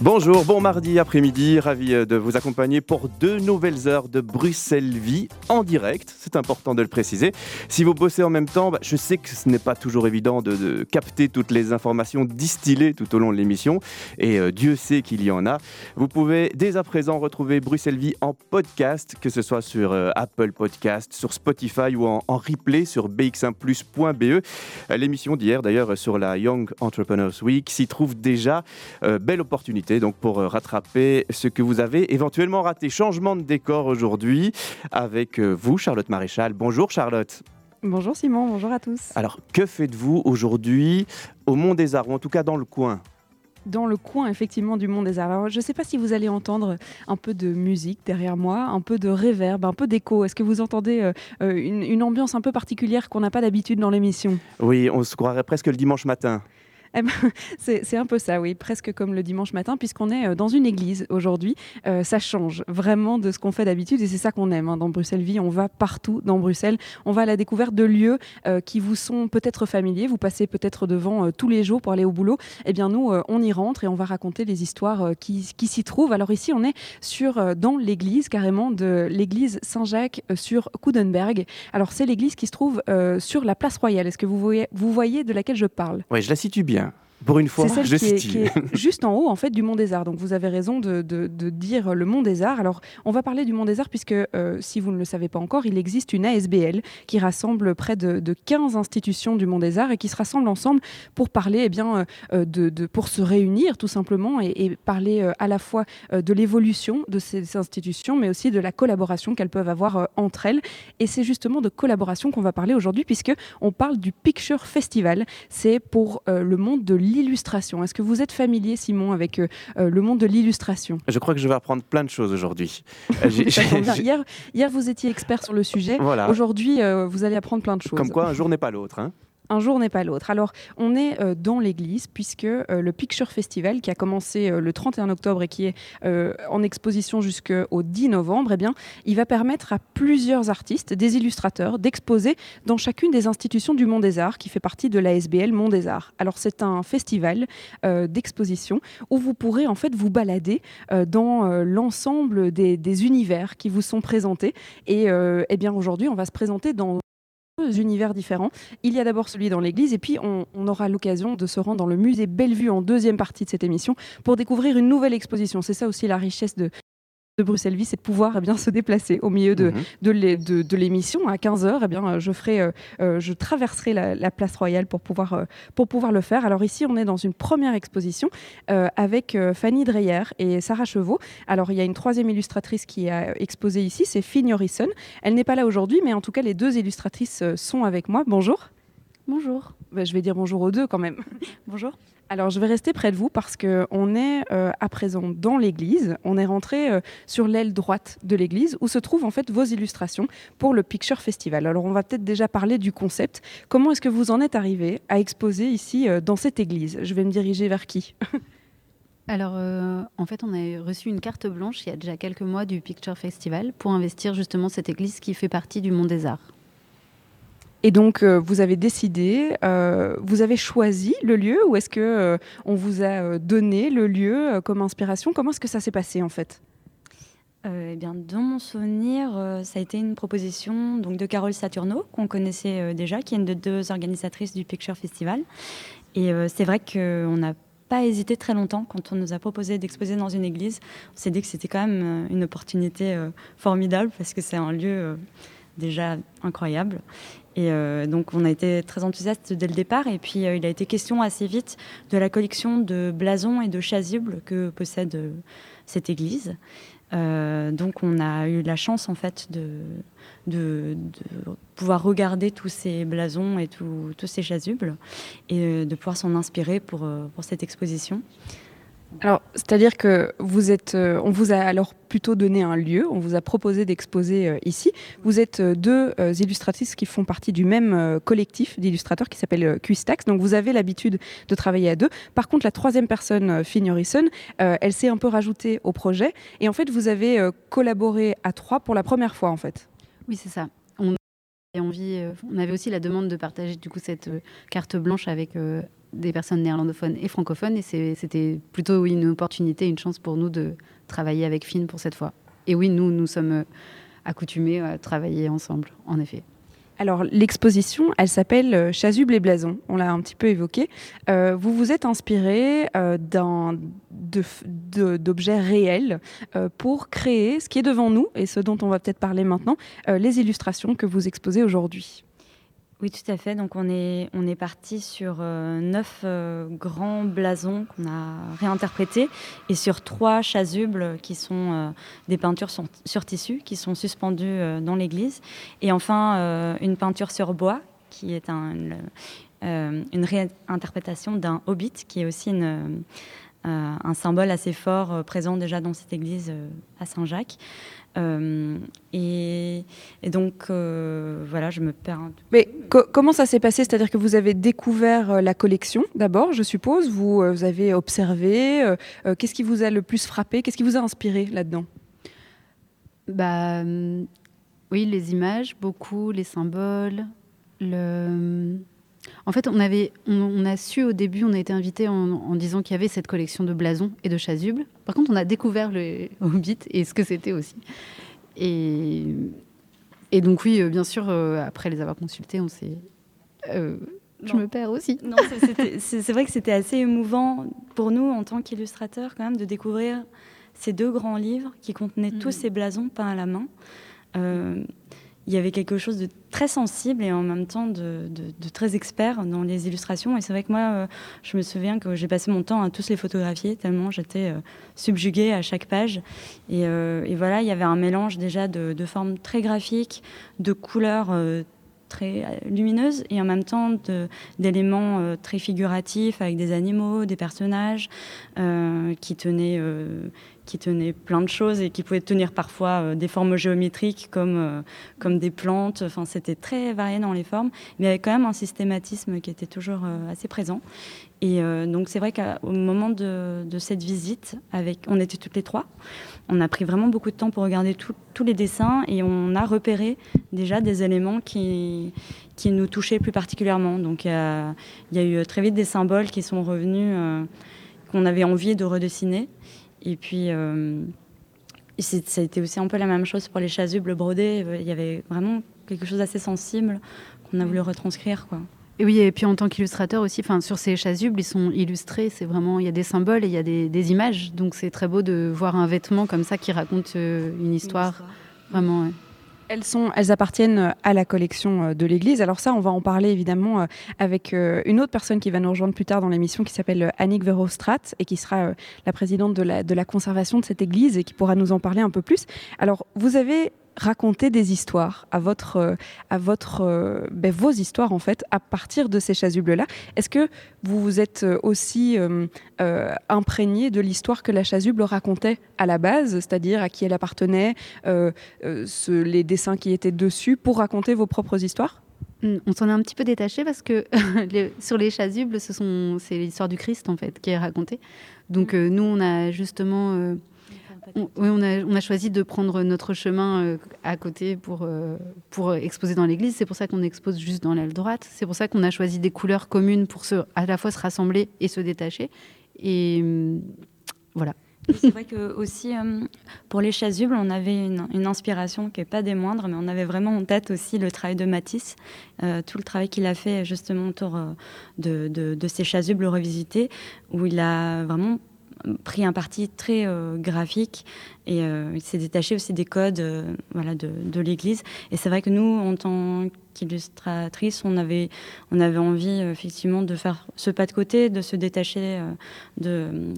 Bonjour, bon mardi après-midi, ravi euh, de vous accompagner pour deux nouvelles heures de Bruxelles Vie en direct, c'est important de le préciser. Si vous bossez en même temps, bah, je sais que ce n'est pas toujours évident de, capter toutes les informations distillées tout au long de l'émission, et euh, Dieu sait qu'il y en a. Vous pouvez dès à présent retrouver Bruxelles Vie en podcast, que ce soit sur euh, Apple Podcast, sur Spotify ou en, replay sur bx1plus.be. Euh, L'émission d'hier d'ailleurs sur la Young Entrepreneurs Week s'y trouve déjà. Belle opportunité donc pour euh, rattraper ce que vous avez éventuellement raté. Changement de décor aujourd'hui avec euh, vous, Charlotte Maréchal. Bonjour Charlotte. Bonjour Simon, bonjour à tous. Alors, que faites-vous aujourd'hui au Mont des Arts, ou en tout cas dans le coin? Dans le coin effectivement du Mont des Arts. Alors, je ne sais pas si vous allez entendre un peu de musique derrière moi, un peu de réverb, un peu d'écho. Est-ce que vous entendez euh, une, une ambiance un peu particulière qu'on n'a pas d'habitude dans l'émission? Oui, on se croirait presque le dimanche matin. Eh ben, c'est un peu ça, oui, presque comme le dimanche matin, puisqu'on est euh, dans une église aujourd'hui. Euh, ça change vraiment de ce qu'on fait d'habitude et c'est ça qu'on aime. hein. Dans Bruxelles Vie, on va partout dans Bruxelles. On va à la découverte de lieux euh, qui vous sont peut-être familiers. Vous passez peut-être devant tous les jours pour aller au boulot. Eh bien, nous, on y rentre et on va raconter les histoires qui, s'y trouvent. Alors ici, on est sur, dans l'église, carrément, de l'église Saint-Jacques sur Coudenberg. Alors, c'est l'église qui se trouve sur la place royale. Est-ce que vous voyez de laquelle je parle? Oui, je la situe bien. Pour une fois, c'est celle je qui est, situe. qui est juste en haut en fait du Mont des Arts. Donc vous avez raison de, de- de dire le Mont des Arts. Alors on va parler du Mont des Arts puisque euh, si vous ne le savez pas encore, il existe une ASBL qui rassemble près de, de 15 institutions du Mont des Arts et qui se rassemblent ensemble pour parler, eh bien, euh, de, de- pour se réunir tout simplement et, et parler euh, à la fois euh, de l'évolution de ces institutions, mais aussi de la collaboration qu'elles peuvent avoir euh, entre elles. Et c'est justement de collaboration qu'on va parler aujourd'hui puisque on parle du Picture Festival c'est pour euh, le monde de l'illustration. Est-ce que vous êtes familier, Simon, avec euh, euh, le monde de l'illustration? Je crois que je vais apprendre plein de choses aujourd'hui. Euh, hier, hier, vous étiez expert sur le sujet. Voilà. Aujourd'hui, euh, vous allez apprendre plein de choses. Comme quoi, un jour n'est pas l'autre. hein. Un jour n'est pas l'autre. Alors, on est euh, dans l'église puisque euh, le Picture Festival, qui a commencé euh, le 31 octobre et qui est en exposition jusqu'au 10 novembre, eh bien, il va permettre à plusieurs artistes, des illustrateurs, d'exposer dans chacune des institutions du Mont des Arts, qui fait partie de l'ASBL Mont des Arts. Alors, c'est un festival d'exposition où vous pourrez en fait vous balader dans l'ensemble des, des univers qui vous sont présentés. Et eh bien, aujourd'hui, on va se présenter dans univers différents. Il y a d'abord celui dans l'église et puis on, aura l'occasion de se rendre dans le musée Bellevue en deuxième partie de cette émission pour découvrir une nouvelle exposition. C'est ça aussi la richesse de, de Bruxelles Vie, c'est de pouvoir eh bien, se déplacer au milieu de, Mhm. de l'é- de- de l'émission à 15h. Eh bien, euh, je, ferai, euh, euh, je traverserai la, la place royale pour pouvoir, euh, pour pouvoir le faire. Alors ici, on est dans une première exposition euh, avec euh, Fanny Dreyer et Sarah Chevaux. Alors il y a une troisième illustratrice qui a exposé ici, c'est Finn Harrison. Elle n'est pas là aujourd'hui, mais en tout cas, les deux illustratrices euh, sont avec moi. Bonjour. Bonjour. Bah, je vais dire bonjour aux deux quand même. Bonjour. Alors, je vais rester près de vous parce qu'on est euh, à présent dans l'église. On est rentré euh, sur l'aile droite de l'église où se trouvent en fait vos illustrations pour le Picture Festival. Alors, on va peut-être déjà parler du concept. Comment est-ce que vous en êtes arrivé à exposer ici euh, dans cette église? Je vais me diriger vers qui? Alors, en fait, on a reçu une carte blanche il y a déjà quelques mois du Picture Festival pour investir justement cette église qui fait partie du Monde des Arts. Et donc, euh, vous avez décidé, euh, vous avez choisi le lieu ou est-ce que euh, on vous a euh, donné le lieu comme inspiration? Comment est-ce que ça s'est passé en fait? Eh bien, dans mon souvenir, ça a été une proposition donc, de Carole Saturno, qu'on connaissait déjà, qui est une des deux organisatrices du Picture Festival. Et c'est vrai qu'on n'a pas hésité très longtemps quand on nous a proposé d'exposer dans une église. On s'est dit que c'était quand même une opportunité formidable parce que c'est un lieu déjà incroyable. Et euh, donc, on a été très enthousiastes dès le départ. Et puis, euh, il a été question assez vite de la collection de blasons et de chasubles que possède euh, cette église. Donc on a eu la chance en fait de, pouvoir regarder tous ces blasons et tous ces chasubles et de pouvoir s'en inspirer pour cette exposition. Alors, c'est-à-dire que vous êtes, euh, on vous a alors plutôt donné un lieu, on vous a proposé d'exposer euh, ici. Vous êtes euh, deux illustratrices qui font partie du même collectif d'illustrateurs qui s'appelle Quistax. Donc, vous avez l'habitude de travailler à deux. Par contre, la troisième personne, Finn Harrison, elle s'est un peu rajoutée au projet. Et en fait, vous avez collaboré à trois pour la première fois, en fait. Oui, c'est ça. On envie, on avait aussi la demande de partager du coup cette carte blanche avec des personnes néerlandophones et francophones. Et c'était plutôt une opportunité, une chance pour nous de travailler avec Finn pour cette fois. Et oui, nous, nous sommes accoutumés à travailler ensemble, en effet. Alors l'exposition, elle s'appelle euh, Chasuble et Blason. On l'a un petit peu évoqué. Euh, vous vous êtes inspiré euh, d'objets réels pour créer ce qui est devant nous et ce dont on va peut-être parler maintenant, les illustrations que vous exposez aujourd'hui. Oui, tout à fait. Donc on est, parti sur euh, neuf euh, grands blasons qu'on a réinterprétés et sur trois chasubles qui sont euh, des peintures sur, tissu qui sont suspendues dans l'église. Et enfin une peinture sur bois qui est un, une, réinterprétation d'un hobbit qui est aussi une, un symbole assez fort présent déjà dans cette église à Saint-Jacques. Euh, et, donc, euh, voilà, je me perds un Mais comment ça s'est passé? C'est-à-dire que vous avez découvert euh, la collection d'abord, je suppose. Vous, vous avez observé. Qu'est-ce qui vous a le plus frappé? Qu'est-ce qui vous a inspiré là-dedans? Bah, Oui, les images, beaucoup, les symboles, le en fait, on, avait, on, a su au début, on a été invité en, disant qu'il y avait cette collection de blasons et de chasubles. Par contre, on a découvert le Hobbit et ce que c'était aussi. Et, et, donc, oui, euh, bien sûr, euh, après les avoir consultés, on s'est. Euh, je me perds aussi. Non, c'est vrai que c'était assez émouvant pour nous en tant qu'illustrateurs, quand même, de découvrir ces deux grands livres qui contenaient tous mm. ces blasons peints à la main il y avait quelque chose de très sensible et en même temps de, très expert dans les illustrations. Et c'est vrai que moi, euh, je me souviens que j'ai passé mon temps à tous les photographier, tellement j'étais euh, subjuguée à chaque page. Euh, et, voilà, il y avait un mélange déjà de, formes très graphiques, de couleurs très lumineuses et en même temps d'éléments très figuratifs avec des animaux, des personnages qui tenaient qui tenait plein de choses et qui pouvait tenir parfois euh, des formes géométriques comme, euh, comme des plantes. Enfin, c'était très varié dans les formes, mais avec quand même un systématisme qui était toujours euh, assez présent. Et donc c'est vrai qu'au moment de, cette visite, avec, on était toutes les trois, on a pris vraiment beaucoup de temps pour regarder tous les dessins et on a repéré déjà des éléments qui, qui nous touchaient plus particulièrement. Donc il y, y a eu très vite des symboles qui sont revenus, qu'on avait envie de redessiner. Et puis, euh, ça a été aussi un peu la même chose pour les chasubles brodés. Il y avait vraiment quelque chose d'assez sensible qu'on a voulu retranscrire. Quoi. Et oui, et puis en tant qu'illustrateur aussi, enfin sur ces chasubles, ils sont illustrés. C'est vraiment, il y a des symboles et il y a des, images. Donc c'est très beau de voir un vêtement comme ça qui raconte euh, une histoire. Vraiment. Elles, sont, elles appartiennent à la collection euh, de l'Église. Alors ça, on va en parler évidemment euh, avec euh, une autre personne qui va nous rejoindre plus tard dans l'émission qui s'appelle Annick Verostrat et qui sera la présidente de la, de la conservation de cette Église et qui pourra nous en parler un peu plus. Alors, vous avez raconter des histoires à votre, euh, à votre, euh, ben, vos histoires en fait à partir de ces chasubles-là. Est-ce que vous vous êtes euh, aussi imprégné de l'histoire que la chasuble racontait à la base, c'est-à-dire à qui elle appartenait, les dessins qui étaient dessus, pour raconter vos propres histoires? Hmm, on s'en est un petit peu détaché parce que sur les chasubles, ce sont c'est l'histoire du Christ en fait qui est racontée. Donc hmm. nous, on a justement oui, on a, choisi de prendre notre chemin euh, à côté pour, euh, pour exposer dans l'église. C'est pour ça qu'on expose juste dans l'aile droite. C'est pour ça qu'on a choisi des couleurs communes pour se, à la fois se rassembler et se détacher. Et hum, voilà. C'est vrai que aussi hum, pour les chasubles, on avait une, inspiration qui n'est pas des moindres, mais on avait vraiment en tête aussi le travail de Matisse, euh, tout le travail qu'il a fait justement autour de, de, de, ces chasubles revisités, où il a vraiment pris un parti très euh, graphique et euh, s'est détaché aussi des codes euh, voilà, de, de l'Église. Et c'est vrai que nous, en tant qu'illustratrice, on avait, on avait envie effectivement de faire ce pas de côté, de se détacher de,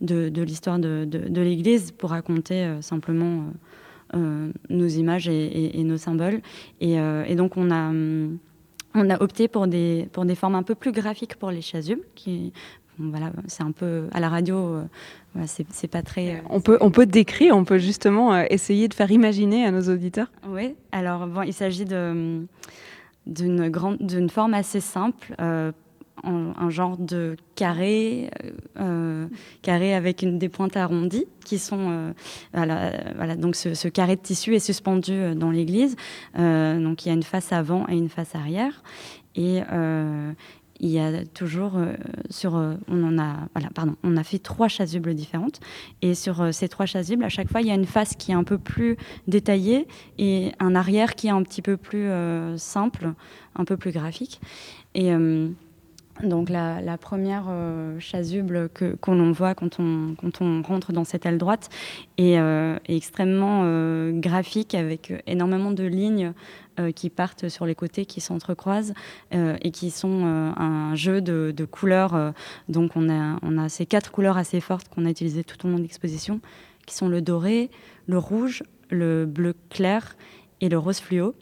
de, l'histoire de, de l'Église pour raconter simplement nos images et, nos symboles. Et, donc on a on a opté pour des, pour des formes un peu plus graphiques pour les chasubles, voilà, c'est un peu à la radio, euh, c'est pas très. Euh, on peut, on peut décrire, on peut justement euh, essayer de faire imaginer à nos auditeurs. Oui, alors bon, il s'agit d'une grande, d'une forme assez simple, un genre de carré carré avec une, des pointes arrondies qui sont voilà, donc ce, carré de tissu est suspendu dans l'église. donc il y a une face avant et une face arrière. Et, il y a toujours euh, sur euh, on en a voilà pardon on a fait trois chasubles différentes. Et sur euh, ces trois chasubles à chaque fois il y a une face qui est un peu plus détaillée et un arrière qui est un petit peu plus simple un peu plus graphique. Et donc la, première chasuble que qu'on voit quand on quand on rentre dans cette aile droite est, est extrêmement graphique avec énormément de lignes euh, qui partent sur les côtés, qui s'entrecroisent euh, et qui sont euh, un jeu de, couleurs. donc on a, on a ces quatre couleurs assez fortes qu'on a utilisées tout au long de l'exposition, qui sont le doré, le rouge, le bleu clair et le rose fluo.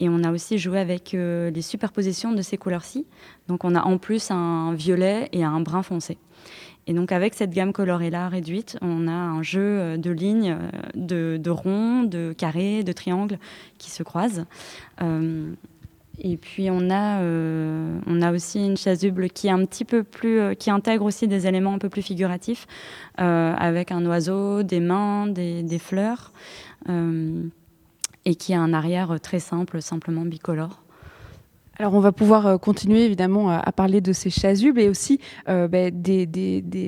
Et on a aussi joué avec les superpositions de ces couleurs-ci. Donc on a en plus un violet et un brun foncé. Et donc avec cette gamme colorée-là réduite, on a un jeu euh, de lignes, euh, de, ronds, de carrés, de triangles qui se croisent. Euh, et puis on a, on a aussi une chasuble qui est un petit peu plus, qui intègre aussi des éléments un peu plus figuratifs, avec un oiseau, des mains, des fleurs, et qui a un arrière très simple, simplement bicolore. Alors on va pouvoir euh, continuer évidemment à, parler de ces chasubles et aussi euh, bah, des,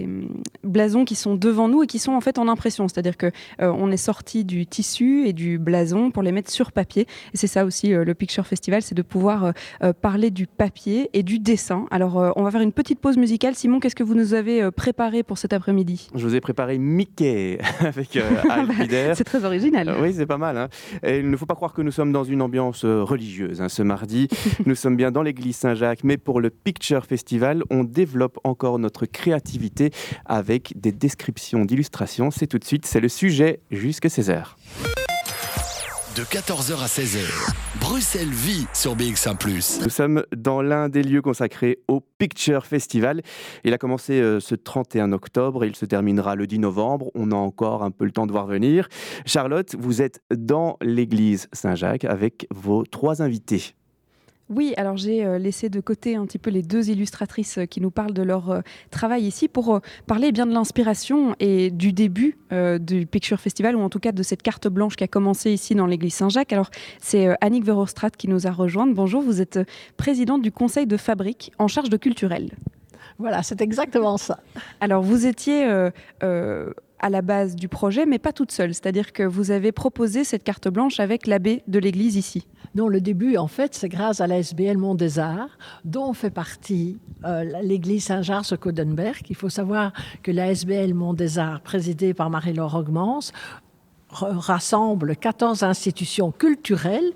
hum, blasons qui sont devant nous et qui sont en fait en impression, c'est-à-dire que euh, on est sorti du tissu et du blason pour les mettre sur papier. Et c'est ça aussi le Picture Festival, c'est de pouvoir parler du papier et du dessin. Alors on va faire une petite pause musicale. Simon, qu'est-ce que vous nous avez préparé pour cet après-midi? Je vous ai préparé Mickey avec C'est très original. oui, c'est pas mal. Hein. Et il ne faut pas croire que nous sommes dans une ambiance religieuse hein, ce mardi. nous sommes bien dans l'église Saint-Jacques, mais pour le Picture Festival, on développe encore notre créativité avec des descriptions d'illustrations. C'est tout de suite, c'est le sujet jusqu'à 16h. De 14h à 16h, Bruxelles vit sur BX1 ⁇ Nous sommes dans l'un des lieux consacrés au Picture Festival. Il a commencé euh, ce 31 octobre et il se terminera le 10 novembre. On a encore un peu le temps de voir venir. Charlotte, vous êtes dans l'église Saint-Jacques avec vos trois invités. Oui, alors j'ai euh, laissé de côté un petit peu les deux illustratrices euh, qui nous parlent de leur euh, travail ici pour parler bien de l'inspiration et du début du Picture Festival ou en tout cas de cette carte blanche qui a commencé ici dans l'église Saint-Jacques. Alors c'est Annick Verostrat qui nous a rejointes. Bonjour, vous êtes présidente du conseil de fabrique en charge de culturel. Voilà, c'est exactement ça. Alors vous étiez à la base du projet, mais pas toute seule. C'est-à-dire que vous avez proposé cette carte blanche avec l'abbé de l'église ici. Non, le début, en fait, c'est grâce à la SBL Mont des Arts, dont fait partie euh, l'église Saint-Jars-Codenberg. Il faut savoir que la SBL Mont des Arts, présidée par Marie-Laure Augmans, rassemble 14 institutions culturelles,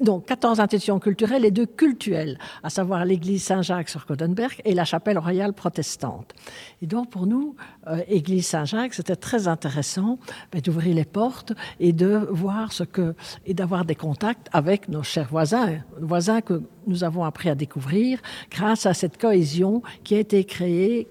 donc 14 institutions culturelles et deux cultuelles, à savoir l'église Saint-Jacques sur Codenberg et la chapelle royale protestante. Et donc pour nous, euh, église Saint-Jacques, c'était très intéressant ben, d'ouvrir les portes et de voir ce que et d'avoir des contacts avec nos chers voisins, voisins que nous avons appris à découvrir grâce à cette cohésion qui a été créée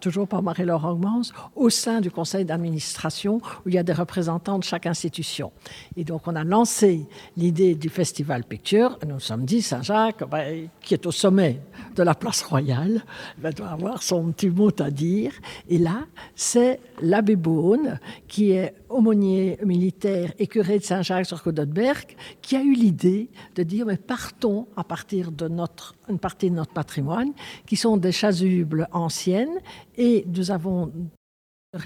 toujours par Marie-Laure Augmans, au sein du conseil d'administration où il y a des représentants de chaque institution. Et donc, on a lancé l'idée du Festival Picture. Nous nous sommes dit, Saint-Jacques, ben, qui est au sommet de la place royale, ben, doit avoir son petit mot à dire. Et là, c'est l'abbé Beaune, qui est aumônier militaire et curé de Saint-Jacques sur Codenberg, qui a eu l'idée de dire mais partons à partir de notre, une partie de notre patrimoine, qui sont des chasubles anciennes, et nous avons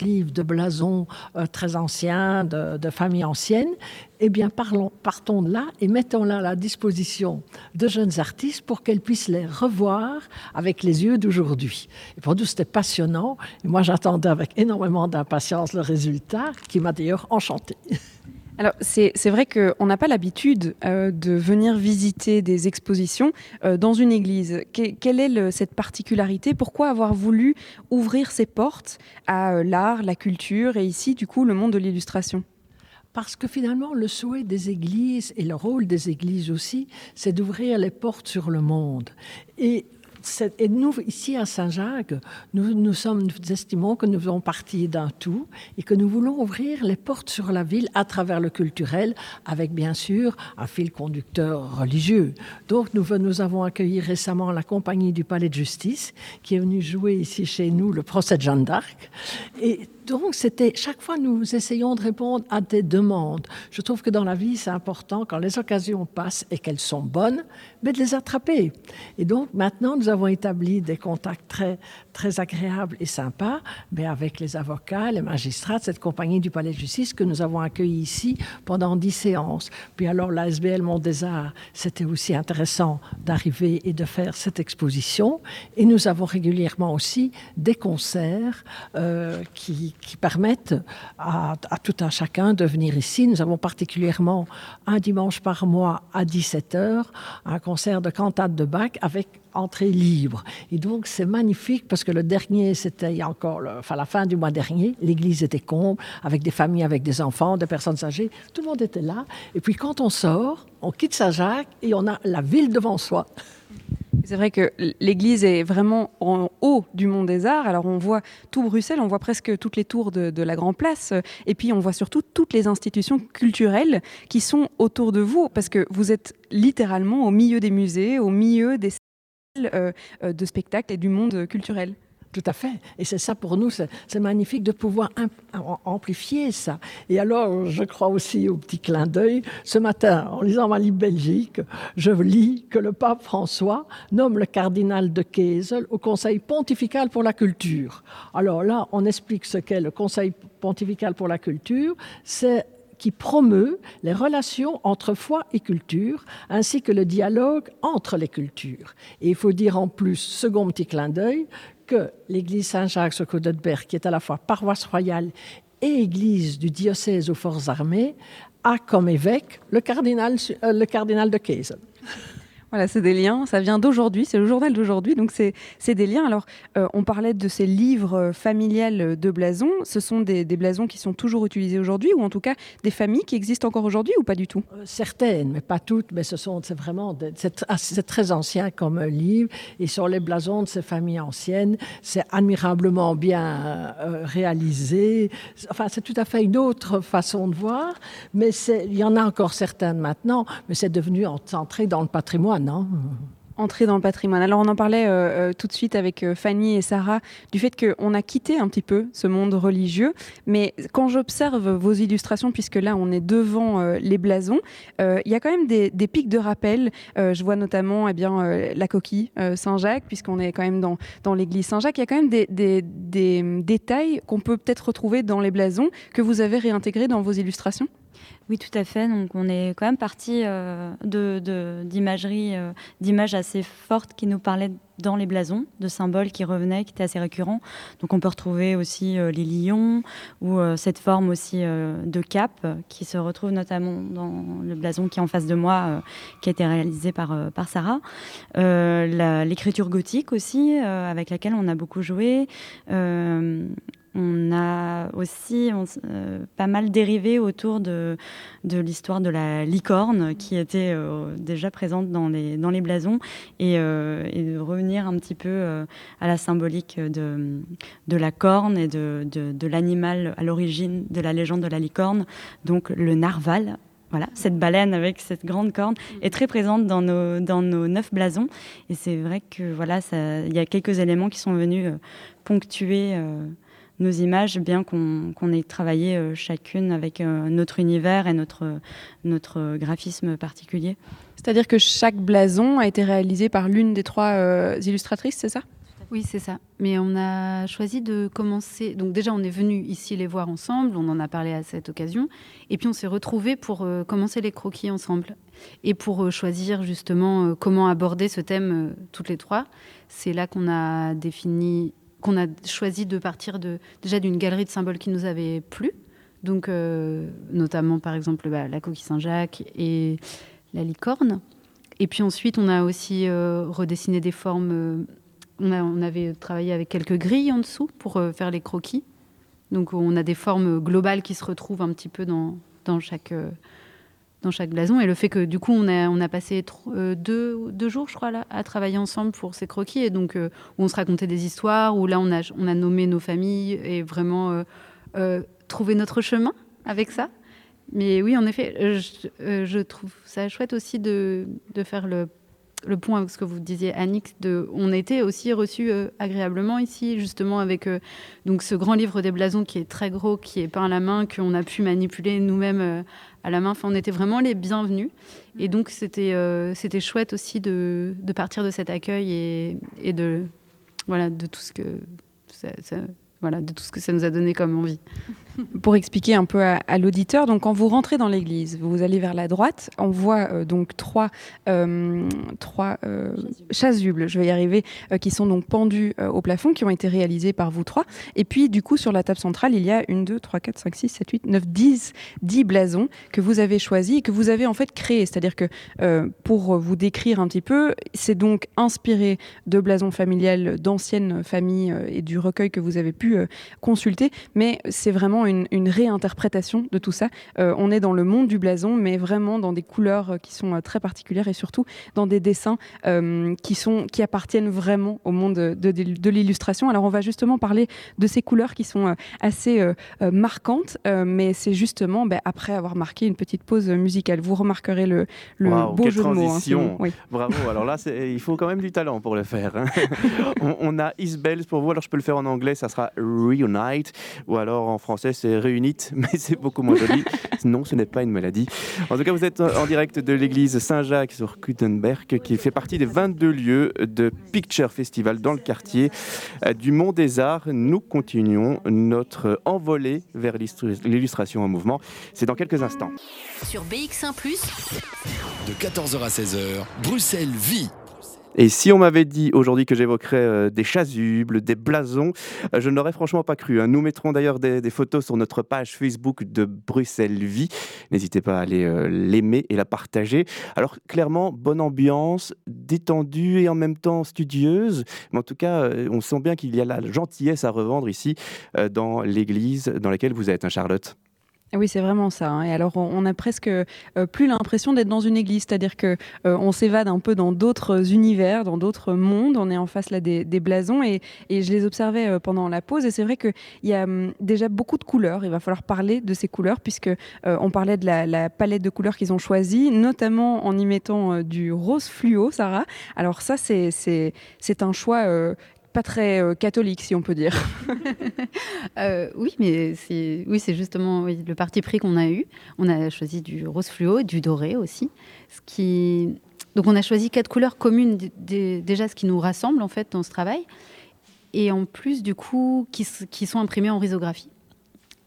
livres de blasons euh, très anciens, de, familles anciennes, eh bien, partons de là et mettons-la à la disposition de jeunes artistes pour qu'elles puissent les revoir avec les yeux d'aujourd'hui. Et pour nous, c'était passionnant. Et moi, j'attendais avec énormément d'impatience le résultat, qui m'a d'ailleurs enchanté. Alors, c'est vrai qu'on n'a pas l'habitude euh, de venir visiter des expositions euh, dans une église. quelle est cette particularité? Pourquoi avoir voulu ouvrir ses portes à euh, l'art, la culture et ici, du coup, le monde de l'illustration? Parce que finalement, le souhait des églises et le rôle des églises aussi, c'est d'ouvrir les portes sur le monde. Et et nous, ici à Saint-Jacques, nous, nous, estimons que nous faisons partie d'un tout et que nous voulons ouvrir les portes sur la ville à travers le culturel, avec bien sûr un fil conducteur religieux. Donc nous, avons accueilli récemment la compagnie du Palais de Justice qui est venue jouer ici chez nous le procès de Jeanne d'Arc. Donc, c'était chaque fois nous essayons de répondre à des demandes. Je trouve que dans la vie, c'est important quand les occasions passent et qu'elles sont bonnes, mais de les attraper. Et donc, maintenant, nous avons établi des contacts très très agréables et sympas, mais avec les avocats, les magistrats cette compagnie du Palais de Justice que nous avons accueilli ici pendant dix séances. Puis alors, la SBL Mont des Arts, c'était aussi intéressant d'arriver et de faire cette exposition. Et nous avons régulièrement aussi des concerts euh, qui qui permettent à, tout un chacun de venir ici. Nous avons particulièrement un dimanche par mois à 17h un concert de cantate de Bach avec entrée libre. Et donc c'est magnifique parce que le dernier, c'était encore enfin, la fin du mois dernier, l'église était comble, avec des familles, avec des enfants, des personnes âgées, tout le monde était là. Et puis quand on sort, on quitte Saint-Jacques et on a la ville devant soi. C'est vrai que l'église est vraiment en haut du Mont des Arts. Alors on voit tout Bruxelles, on voit presque toutes les tours de, la Grand Place, et puis on voit surtout toutes les institutions culturelles qui sont autour de vous, parce que vous êtes littéralement au milieu des musées, au milieu des salles euh, euh, de spectacles et du monde culturel. Tout à fait. Et c'est ça pour nous, c'est magnifique de pouvoir amplifier ça. Et alors, je crois aussi au petit clin d'œil. Ce matin, en lisant ma livre Belgique, je lis que le pape François nomme le cardinal de Kessel au Conseil pontifical pour la culture. Alors là, on explique ce qu'est le Conseil pontifical pour la culture. C'est qui promeut les relations entre foi et culture, ainsi que le dialogue entre les cultures. Et il faut dire en plus, second petit clin d'œil, que l'église Saint-Jacques sur Codenberg, qui est à la fois paroisse royale et église du diocèse aux forces armées, a comme évêque le cardinal, euh, le cardinal de Kessel. Voilà, c'est des liens. Ça vient d'aujourd'hui, c'est le journal d'aujourd'hui, donc c'est des liens. Alors, euh, on parlait de ces livres euh, familiales de blasons. Ce sont des, blasons qui sont toujours utilisés aujourd'hui, ou en tout cas des familles qui existent encore aujourd'hui, ou pas du tout? Euh, Certaines, mais pas toutes. Mais ce sont, c'est vraiment, ah, c'est très ancien comme livre. Et sur les blasons de ces familles anciennes, c'est admirablement bien réalisé. Enfin, c'est tout à fait une autre façon de voir. Mais il y en a encore certaines maintenant, mais c'est devenu centré dans le patrimoine non entrer dans le patrimoine. Alors on en parlait euh, euh, tout de suite avec euh, Fanny et Sarah du fait qu'on a quitté un petit peu ce monde religieux, mais quand j'observe vos illustrations, puisque là on est devant les blasons, il y a quand même des, pics de rappel. je vois notamment eh bien, la coquille Saint-Jacques, puisqu'on est quand même dans, dans l'église Saint-Jacques. Il y a quand même des, des, des détails qu'on peut peut-être retrouver dans les blasons que vous avez réintégrés dans vos illustrations? Oui, tout à fait. On est quand même parti euh, euh, d'images assez fortes qui nous parlaient dans les blasons, de symboles qui revenaient, qui étaient assez récurrents. Donc, on peut retrouver aussi euh, les lions ou cette forme aussi de cap qui se retrouve notamment dans le blason qui est en face de moi, qui a été réalisé par Sarah. l'écriture gothique aussi, avec laquelle on a beaucoup joué. On a aussi euh, pas mal dérivé autour de, de l'histoire de la licorne qui était euh, déjà présente dans les, dans les blasons et, euh, de revenir un petit peu à la symbolique de, de la corne et de, de, l'animal à l'origine de la légende de la licorne, donc le narval. Voilà, cette baleine avec cette grande corne est très présente dans nos, dans nos neuf blasons. Et c'est vrai que voilà, il y a quelques éléments qui sont venus ponctuer nos images, bien qu'on ait travaillé euh, chacune avec euh, notre univers et notre, notre graphisme particulier. C'est-à-dire que chaque blason a été réalisé par l'une des trois euh, illustratrices, c'est ça? Oui, c'est ça. Mais on a choisi de commencer. Donc déjà, on est venu ici les voir ensemble. On en a parlé à cette occasion. Et puis on s'est retrouvés pour commencer les croquis ensemble et pour choisir justement comment aborder ce thème toutes les trois. C'est là qu'on a défini qu'on a choisi de partir de, déjà d'une galerie de symboles qui nous avait plu, donc euh, notamment par exemple bah, la coquille Saint-Jacques et la licorne. Et puis ensuite, on a aussi euh, redessiné des formes. Euh, on, avait travaillé avec quelques grilles en dessous pour faire les croquis. Donc on a des formes globales qui se retrouvent un petit peu dans chaque, dans chaque blason. Et le fait que du coup, on a, on a passé deux, deux, jours, je crois, là, à travailler ensemble pour ces croquis. Et donc, où on se racontait des histoires, où là, on a, on a nommé nos familles et vraiment trouvé notre chemin avec ça. Mais oui, en effet, je, je trouve ça chouette aussi de, de faire le le point avec ce que vous disiez, Annick, de, on été aussi reçus euh, agréablement ici, justement avec euh, donc ce grand livre des blasons qui est très gros, qui est peint à la main, qu'on a pu manipuler nous-mêmes euh, à la main. Enfin, on était vraiment les bienvenus. Et donc, c'était c'était chouette aussi de, de, partir de cet accueil et, et, de, voilà, de tout ce que ça, voilà, de tout ce que ça nous a donné comme envie. Pour expliquer un peu à, l'auditeur, donc quand vous rentrez dans l'église, vous allez vers la droite, on voit euh, donc trois, euh, trois euh, chasubles, je vais y arriver, qui sont donc pendus au plafond, qui ont été réalisés par vous trois. Et puis du coup, sur la table centrale, il y a une, deux, trois, quatre, cinq, six, sept, huit, neuf, dix, dix blasons que vous avez choisis et que vous avez en fait créés. C'est-à-dire que pour vous décrire un petit peu, c'est donc inspiré de blasons familiales d'anciennes familles et du recueil que vous avez pu consulter, mais c'est vraiment une, réinterprétation de tout ça. Euh, on est dans le monde du blason, mais vraiment dans des couleurs euh, qui sont euh, très particulières et surtout dans des dessins qui, sont, qui appartiennent vraiment au monde de, l'illustration. Alors on va justement parler de ces couleurs qui sont assez marquantes, mais c'est justement ben, après avoir marqué une petite pause musicale. Vous remarquerez le, beau jeu de mots. Hein, Bravo. Alors là, il faut quand même du talent pour le faire. Hein. on, a Isbells pour vous. Alors je peux le faire en anglais, ça sera Reunite, ou alors en français c'est réunite, mais c'est beaucoup moins joli. non, ce n'est pas une maladie. En tout cas, vous êtes en direct de l'église Saint-Jacques sur Kutenberg, qui fait partie des 22 lieux de Picture Festival dans le quartier euh, du Mont des Arts. Nous continuons notre envolée vers l'illustration en mouvement. C'est dans quelques instants. Sur BX1 ⁇ de 14h à 16h, Bruxelles vit et si on m'avait dit aujourd'hui que j'évoquerais euh, des chasubles, des blasons, euh, je n'aurais franchement pas cru. Hein. Nous mettrons d'ailleurs des, photos sur notre page Facebook de Bruxelles Vie. N'hésitez pas à aller euh, l'aimer et la partager. Alors clairement, bonne ambiance, détendue et en même temps studieuse. Mais en tout cas, on sent bien qu'il y a la gentillesse à revendre ici dans l'église dans laquelle vous êtes, hein, Charlotte. Oui, c'est vraiment ça. Hein. Et alors, on, a presque euh, plus l'impression d'être dans une église, c'est-à-dire que euh, on s'évade un peu dans d'autres univers, dans d'autres mondes. On est en face là des, blasons et, je les observais euh, pendant la pause. Et c'est vrai qu'il y a hum, déjà beaucoup de couleurs. Il va falloir parler de ces couleurs puisque on parlait de la, palette de couleurs qu'ils ont choisie, notamment en y mettant du rose fluo, Sarah. Alors ça, c'est un choix pas très euh, catholique, si on peut dire. Euh, oui, mais c'est oui, c'est justement le parti pris qu'on a eu. On a choisi du rose fluo, du doré aussi. Ce qui... Donc on a choisi quatre couleurs communes, déjà ce qui nous rassemble en fait dans ce travail. Et en plus, du coup, qui, qui sont imprimées en risographie.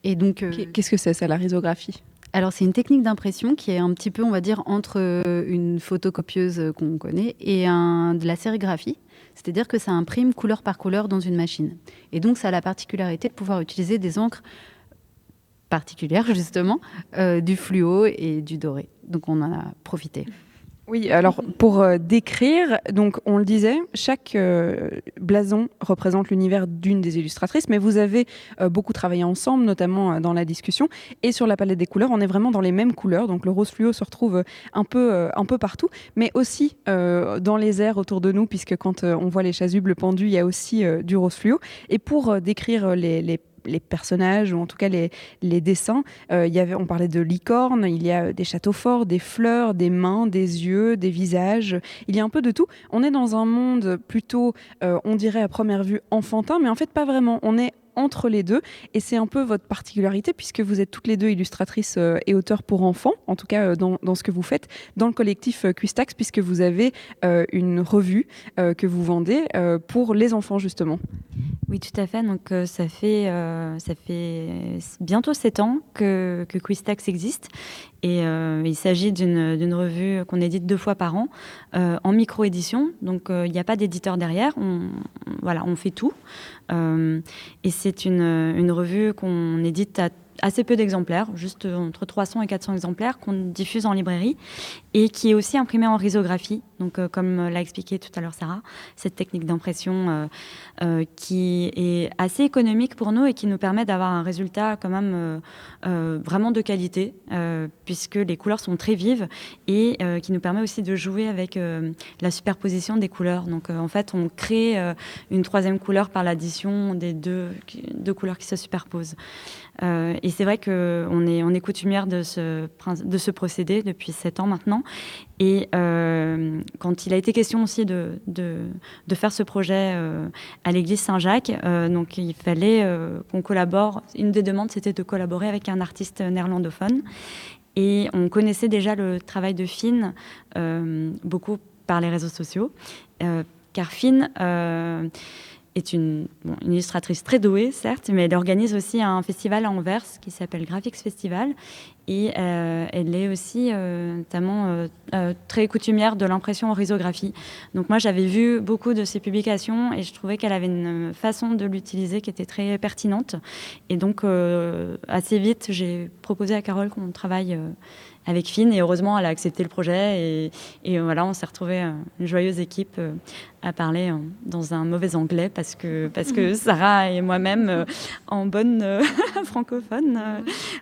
Et donc, euh, Qu'est-ce que c'est, ça, la risographie alors c'est une technique d'impression qui est un petit peu, on va dire, entre une photocopieuse qu'on connaît et un, de la sérigraphie. C'est-à-dire que ça imprime couleur par couleur dans une machine. Et donc, ça a la particularité de pouvoir utiliser des encres particulières, justement, euh, du fluo et du doré. Donc, on en a profité. Oui, alors pour euh, décrire, donc on le disait, chaque euh, blason représente l'univers d'une des illustratrices, mais vous avez euh, beaucoup travaillé ensemble, notamment dans la discussion, et sur la palette des couleurs, on est vraiment dans les mêmes couleurs, donc le rose fluo se retrouve un peu, un peu partout, mais aussi dans les airs autour de nous, puisque quand on voit les chasubles pendus, il y a aussi du rose fluo. Et pour décrire les, les les personnages ou en tout cas les, les dessins. Euh, y avait, on parlait de licornes, il y a des châteaux forts, des fleurs, des mains, des yeux, des visages. Il y a un peu de tout. On est dans un monde plutôt, euh, on dirait à première vue, enfantin, mais en fait pas vraiment. On est entre les deux. Et c'est un peu votre particularité, puisque vous êtes toutes les deux illustratrices euh, et auteurs pour enfants, en tout cas euh, dans, ce que vous faites, dans le collectif euh, Quistax, puisque vous avez une revue que vous vendez pour les enfants, justement. Oui, tout à fait. Donc, ça, fait, ça fait bientôt sept ans que, que Quistax existe. Et il s'agit d'une revue qu'on édite deux fois par an en micro-édition. Donc, il n'y a pas d'éditeur derrière. On, voilà, on fait tout. et c'est une, une, revue qu'on édite à, assez peu d'exemplaires, juste entre 300 et 400 exemplaires qu'on diffuse en librairie et qui est aussi imprimé en risographie. Donc, euh, comme l'a expliqué tout à l'heure Sarah, cette technique d'impression euh, euh, qui est assez économique pour nous et qui nous permet d'avoir un résultat quand même vraiment de qualité, puisque les couleurs sont très vives et qui nous permet aussi de jouer avec la superposition des couleurs. Donc, en fait, on crée une troisième couleur par l'addition des deux, deux couleurs qui se superposent. Euh, et c'est vrai qu'on est, on est coutumière de ce, de ce procédé depuis sept ans maintenant. Et euh, quand il a été question aussi de, de, de faire ce projet euh, à l'église Saint-Jacques, donc il fallait qu'on collabore. Une des demandes, c'était de collaborer avec un artiste néerlandophone. Et on connaissait déjà le travail de Finn beaucoup par les réseaux sociaux. car Finn est une, illustratrice très douée, certes, mais elle organise aussi un festival à Anvers qui s'appelle Graphics Festival. Et euh, elle est aussi euh, notamment euh, très coutumière de l'impression en risographie. Donc moi, j'avais vu beaucoup de ses publications et je trouvais qu'elle avait une façon de l'utiliser qui était très pertinente. Et donc, assez vite, j'ai proposé à Carole qu'on travaille avec Finn. Et heureusement, elle a accepté le projet. Et, voilà, on s'est retrouvé une joyeuse équipe à parler dans un mauvais anglais parce que, parce que Sarah et moi-même, en bonne francophone,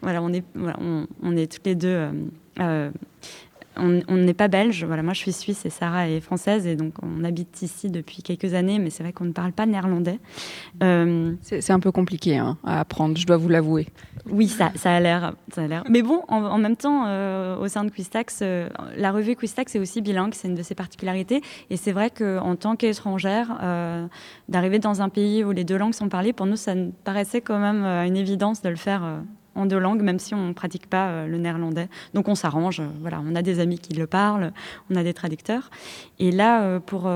voilà, on est, on, on, est toutes les deux on n'est pas belge. Voilà, moi, je suis suisse et Sarah est française et donc on habite ici depuis quelques années, mais c'est vrai qu'on ne parle pas néerlandais. Euh, c'est un peu compliqué hein, à apprendre, je dois vous l'avouer. Oui, ça, ça a l'air, Mais bon, en, même temps, euh, au sein de Quistax, euh, la revue Quistax est aussi bilingue, c'est une de ses particularités. Et c'est vrai qu'en tant qu'étrangère, d'arriver dans un pays où les deux langues sont parlées, pour nous, ça paraissait quand même une évidence de le faire en deux langues, même si on ne pratique pas euh, le néerlandais. Donc on s'arrange, euh, voilà, on a des amis qui le parlent, on a des traducteurs. Et là, euh, pour,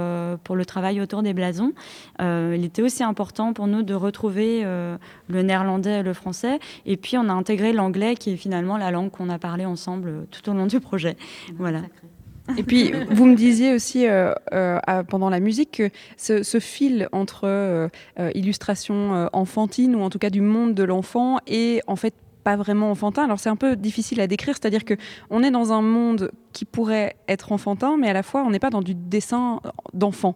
pour le travail autour des blasons, il était aussi important pour nous de retrouver le néerlandais et le français. Et puis on a intégré l'anglais, qui est finalement la langue qu'on a parlé ensemble tout au long du projet. Voilà. Et puis, vous me disiez aussi pendant la musique que ce, fil entre illustration enfantine, ou en tout cas du monde de l'enfant, et en fait pas vraiment enfantin. Alors c'est un peu difficile à décrire, c'est-à-dire que on est dans un monde qui pourrait être enfantin, mais à la fois on n'est pas dans du dessin d'enfant.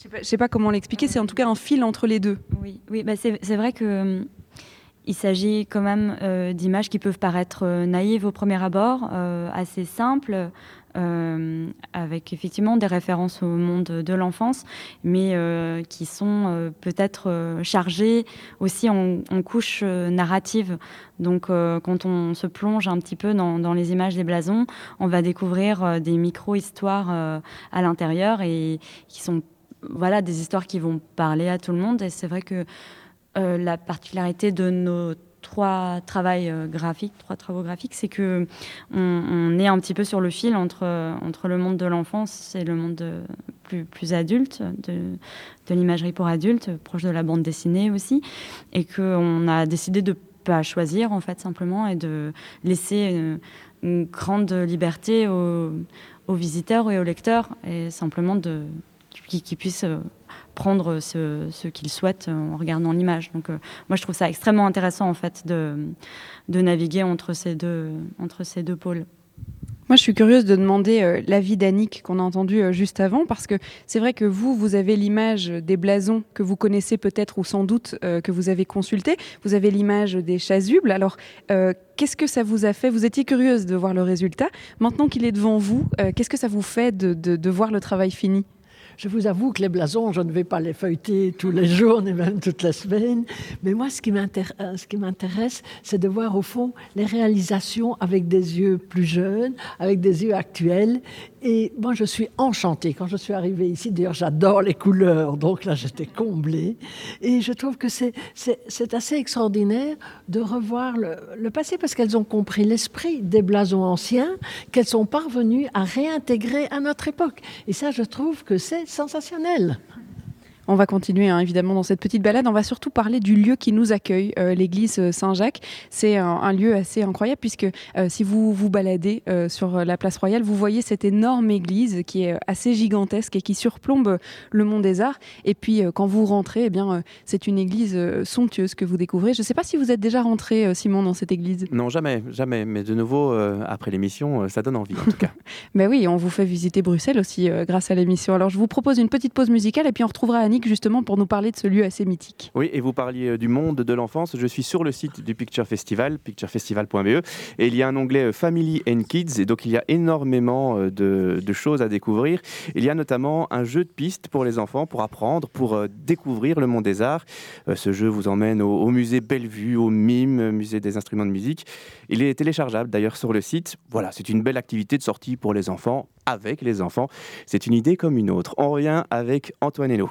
Je ne sais, pas comment l'expliquer, c'est en tout cas un fil entre les deux. Oui, oui bah c'est vrai que euh, il s'agit quand même euh, d'images qui peuvent paraître euh, naïves au premier abord, assez simples, euh, avec effectivement des références au monde de l'enfance, mais euh, qui sont euh, peut-être chargées aussi en, couches narratives. Donc quand on se plonge un petit peu dans, les images des blasons, on va découvrir des micro-histoires à l'intérieur et qui sont voilà, des histoires qui vont parler à tout le monde. Et c'est vrai que la particularité de nos trois travaux euh, graphiques, trois travaux graphiques, c'est que on, est un petit peu sur le fil entre, entre le monde de l'enfance et le monde plus, plus adulte, de, de l'imagerie pour adultes, proche de la bande dessinée aussi, et qu'on a décidé de pas choisir en fait simplement et de laisser une, une grande liberté aux, visiteurs et aux lecteurs et simplement de qui, puissent euh, prendre ce, ce qu'ils souhaitent en regardant l'image. Donc euh, moi je trouve ça extrêmement intéressant en fait de, de naviguer entre ces deux, entre ces deux pôles. Moi, je suis curieuse de demander euh, l'avis d'Annick qu'on a entendu juste avant, parce que c'est vrai que vous, vous avez l'image des blasons que vous connaissez peut-être ou sans doute que vous avez consulté. Vous avez l'image des chasubles. Alors, qu'est-ce que ça vous a fait? Vous étiez curieuse de voir le résultat. Maintenant qu'il est devant vous, qu'est-ce que ça vous fait de, de voir le travail fini? Je vous avoue que les blasons, je ne vais pas les feuilleter tous les jours, ni même toutes les semaines. Mais moi, ce qui m'intéresse, c'est de voir au fond les réalisations avec des yeux plus jeunes, avec des yeux actuels. Et moi, je suis enchantée quand je suis arrivée ici. D'ailleurs, j'adore les couleurs, donc là, j'étais comblée. Et je trouve que c'est assez extraordinaire de revoir le, le passé parce qu'elles ont compris l'esprit des blasons anciens qu'elles sont parvenues à réintégrer à notre époque. Et ça, je trouve que c'est sensationnel. On va continuer hein, évidemment dans cette petite balade. On va surtout parler du lieu qui nous accueille, euh, l'église euh, Saint-Jacques. C'est un, lieu assez incroyable puisque euh, si vous vous baladez sur la place royale, vous voyez cette énorme église qui est assez gigantesque et qui surplombe le Mont des Arts. Et puis quand vous rentrez, eh bien c'est une église somptueuse que vous découvrez. Je ne sais pas si vous êtes déjà rentré, Simon, dans cette église. Non, jamais, jamais. Mais de nouveau, après l'émission, ça donne envie en tout cas. ben oui, on vous fait visiter Bruxelles aussi grâce à l'émission. Alors je vous propose une petite pause musicale et puis on retrouvera Annie justement pour nous parler de ce lieu assez mythique. Oui, et vous parliez euh, du monde de l'enfance. Je suis sur le site du Picture Festival, picturefestival.be, et il y a un onglet euh, Family and Kids, et donc il y a énormément euh, de, choses à découvrir. Il y a notamment un jeu de piste pour les enfants, pour apprendre, pour découvrir le monde des arts. Ce jeu vous emmène au, musée Bellevue, au MIM, musée des instruments de musique. Il est téléchargeable d'ailleurs sur le site. Voilà, c'est une belle activité de sortie pour les enfants, avec les enfants. C'est une idée comme une autre. On revient avec Antoine Hénaud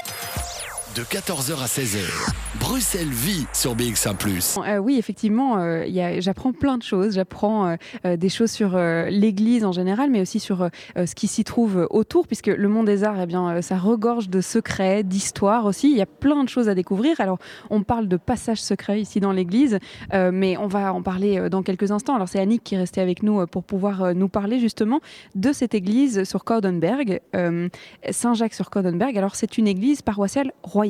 de 14h à 16h. Bruxelles vit sur BX1 +. Euh, oui, effectivement, euh, j'apprends plein de choses. J'apprends euh, des choses sur l'Église en général, mais aussi sur ce qui s'y trouve autour, puisque le monde des arts, eh bien, ça regorge de secrets, d'histoires aussi. Il y a plein de choses à découvrir. Alors, on parle de passages secrets ici dans l'Église, mais on va en parler dans quelques instants. Alors, c'est Annick qui est restée avec nous pour pouvoir nous parler justement de cette église sur Codenberg, Saint-Jacques sur Codenberg. Alors, c'est une église paroissiale royale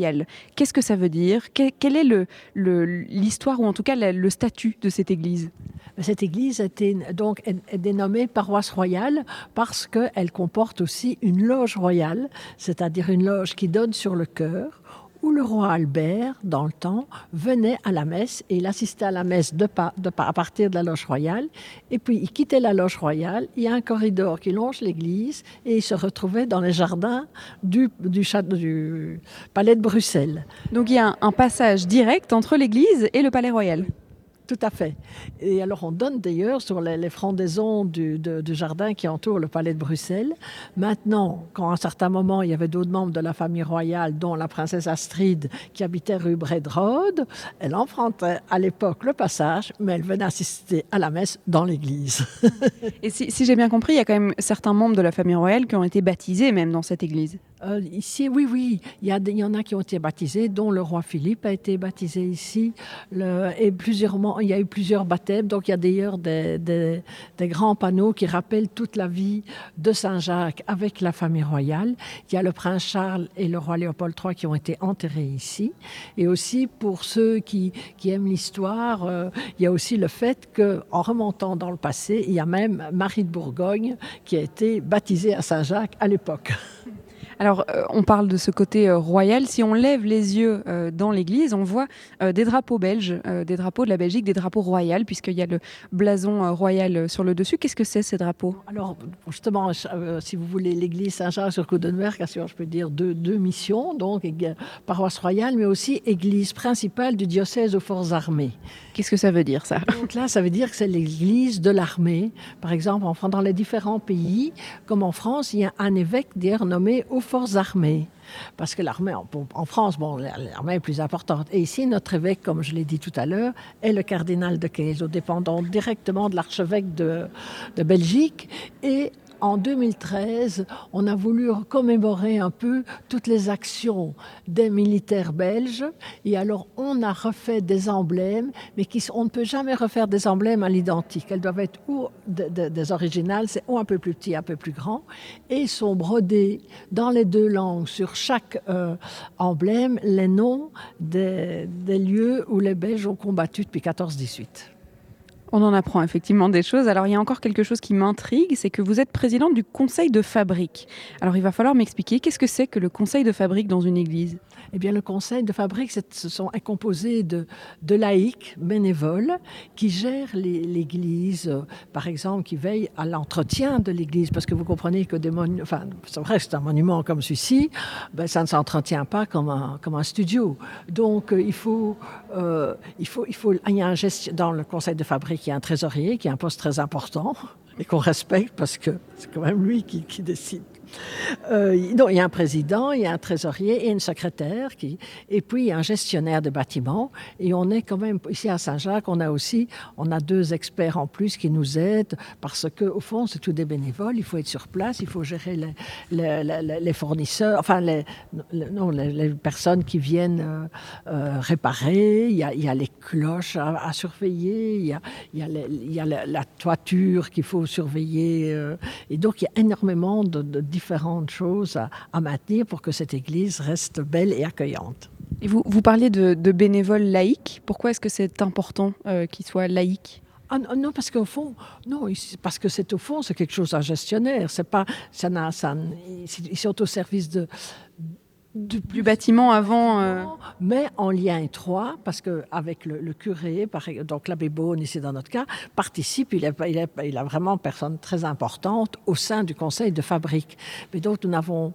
Qu'est-ce que ça veut dire? Quelle est l'histoire ou en tout cas le statut de cette église? Cette église était donc est dénommée paroisse royale parce qu'elle comporte aussi une loge royale, c'est-à-dire une loge qui donne sur le cœur, où le roi Albert, dans le temps, venait à la messe et il assistait à la messe à partir de la loge royale. Et puis il quittait la loge royale, il y a un corridor qui longe l'église et il se retrouvait dans les jardins du, du, du palais de Bruxelles. Donc il y a un passage direct entre l'église et le palais royal. Tout à fait. Et alors on donne d'ailleurs sur les, frondaisons du, jardin qui entoure le palais de Bruxelles. Maintenant, quand à un certain moment il y avait d'autres membres de la famille royale, dont la princesse Astrid qui habitait rue Bredrode, elle empruntait à l'époque le passage, mais elle venait assister à la messe dans l'église. Et si, si j'ai bien compris, il y a quand même certains membres de la famille royale qui ont été baptisés même dans cette église. Euh, ici, oui, oui, il y, en a qui ont été baptisés, dont le roi Philippe a été baptisé ici, et plusieurs, il y a eu plusieurs baptêmes, donc il y a d'ailleurs des, grands panneaux qui rappellent toute la vie de Saint-Jacques avec la famille royale. Il y a le prince Charles et le roi Léopold III qui ont été enterrés ici, et aussi pour ceux qui, qui aiment l'histoire, euh, il y a aussi le fait qu'en remontant dans le passé, il y a même Marie de Bourgogne qui a été baptisée à Saint-Jacques à l'époque. Alors, euh, on parle de ce côté euh, royal. Si on lève les yeux euh, dans l'église, on voit des drapeaux belges, des drapeaux de la Belgique, des drapeaux royaux, puisqu'il y a le blason royal sur le dessus. Qu'est-ce que c'est ces drapeaux? Alors, justement, si vous voulez, l'église Saint-Jean sur Coudenberg je peux dire deux, deux missions, donc paroisse royale, mais aussi église principale du diocèse aux forces armées. Qu'est-ce que ça veut dire, ça? Donc là, ça veut dire que c'est l'église de l'armée. Par exemple, en, dans les différents pays, comme en France, il y a un évêque d'ailleurs nommé aux forces armées. Parce que l'armée, en, France, bon, l'armée est plus importante. Et ici, notre évêque, comme je l'ai dit tout à l'heure, est le cardinal de Quezos, dépendant directement de l'archevêque de, de Belgique. Et en 2013, on a voulu commémorer un peu toutes les actions des militaires belges. Et alors, on a refait des emblèmes, mais on ne peut jamais refaire des emblèmes à l'identique. Elles doivent être ou des originales, c'est ou un peu plus petit, un peu plus grand, et sont brodés dans les deux langues sur chaque euh, emblème les noms des lieux où les Belges ont combattu depuis 14-18. On en apprend effectivement des choses. Alors il y a encore quelque chose qui m'intrigue, c'est que vous êtes présidente du conseil de fabrique. Alors il va falloir m'expliquer qu'est-ce que c'est que le conseil de fabrique dans une église? Eh bien, le conseil de fabrique sont, est composé de, laïcs bénévoles qui gèrent l'église, euh, par exemple, qui veillent à l'entretien de l'église, parce que vous comprenez que des monuments, enfin, que c'est un monument comme celui-ci, ben, ça ne s'entretient pas comme un, studio. Donc, euh, il faut, euh, y a un geste dans le conseil de fabrique, il y a un trésorier qui a un poste très important et qu'on respecte parce que c'est quand même lui qui décide Euh, non, il y a un président, il y a un trésorier et une secrétaire, qui, et puis un gestionnaire de bâtiment. Et on est quand même, ici à Saint-Jacques, on a aussi on a deux experts en plus qui nous aident parce que au fond, c'est tout des bénévoles. Il faut être sur place, il faut gérer les, les, fournisseurs, enfin les, non, les, personnes qui viennent euh, euh, réparer. Il y, a, il y, a, les cloches à, surveiller, il y a, il y a, il y a la, toiture qu'il faut surveiller. et donc, il y a énormément de, de différentes choses à, maintenir pour que cette église reste belle et accueillante. Et vous, vous parliez de, bénévoles laïcs. Pourquoi est-ce que c'est important euh, qu'ils soient laïcs? Ah, non, parce qu'au fond, non, parce que c'est au fond, c'est quelque chose à gestionnaire. C'est pas, ça n'a, ça, ils sont au service de, du, bâtiment avant. Euh, Mais en lien étroit, parce qu'avec le, le curé, donc l'abbé Beaune, ici dans notre cas, participe, il, il a vraiment personne très importante au sein du conseil de fabrique. Mais donc nous n'avons,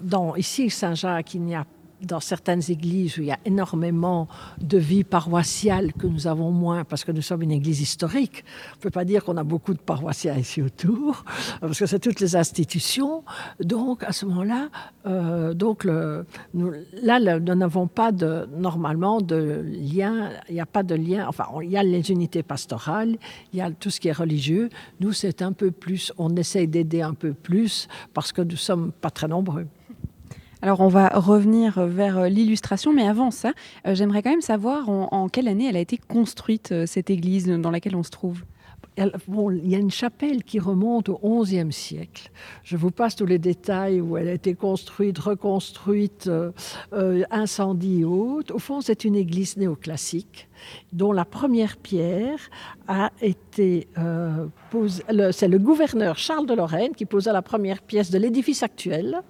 dans, ici Saint-Jacques, il n'y a dans certaines églises où il y a énormément de vie paroissiale que nous avons moins parce que nous sommes une église historique. On ne peut pas dire qu'on a beaucoup de paroissiens ici autour parce que c'est toutes les institutions. Donc à ce moment-là, euh, donc nous, là nous n'avons pas normalement de lien. Il n'y a pas de lien. Enfin, il y a les unités pastorales, il y a tout ce qui est religieux. Nous, c'est un peu plus. On essaye d'aider un peu plus parce que nous sommes pas très nombreux. Alors on va revenir vers euh, l'illustration, mais avant ça, euh, j'aimerais quand même savoir en, quelle année elle a été construite, euh, cette église dans laquelle on se trouve? Il y a une chapelle qui remonte au XIe siècle. Je vous passe tous les détails où elle a été construite, reconstruite, incendie et autres. Au fond, c'est une église néoclassique dont la première pierre a été posée. C'est le gouverneur Charles de Lorraine qui posa la première pièce de l'édifice actuel.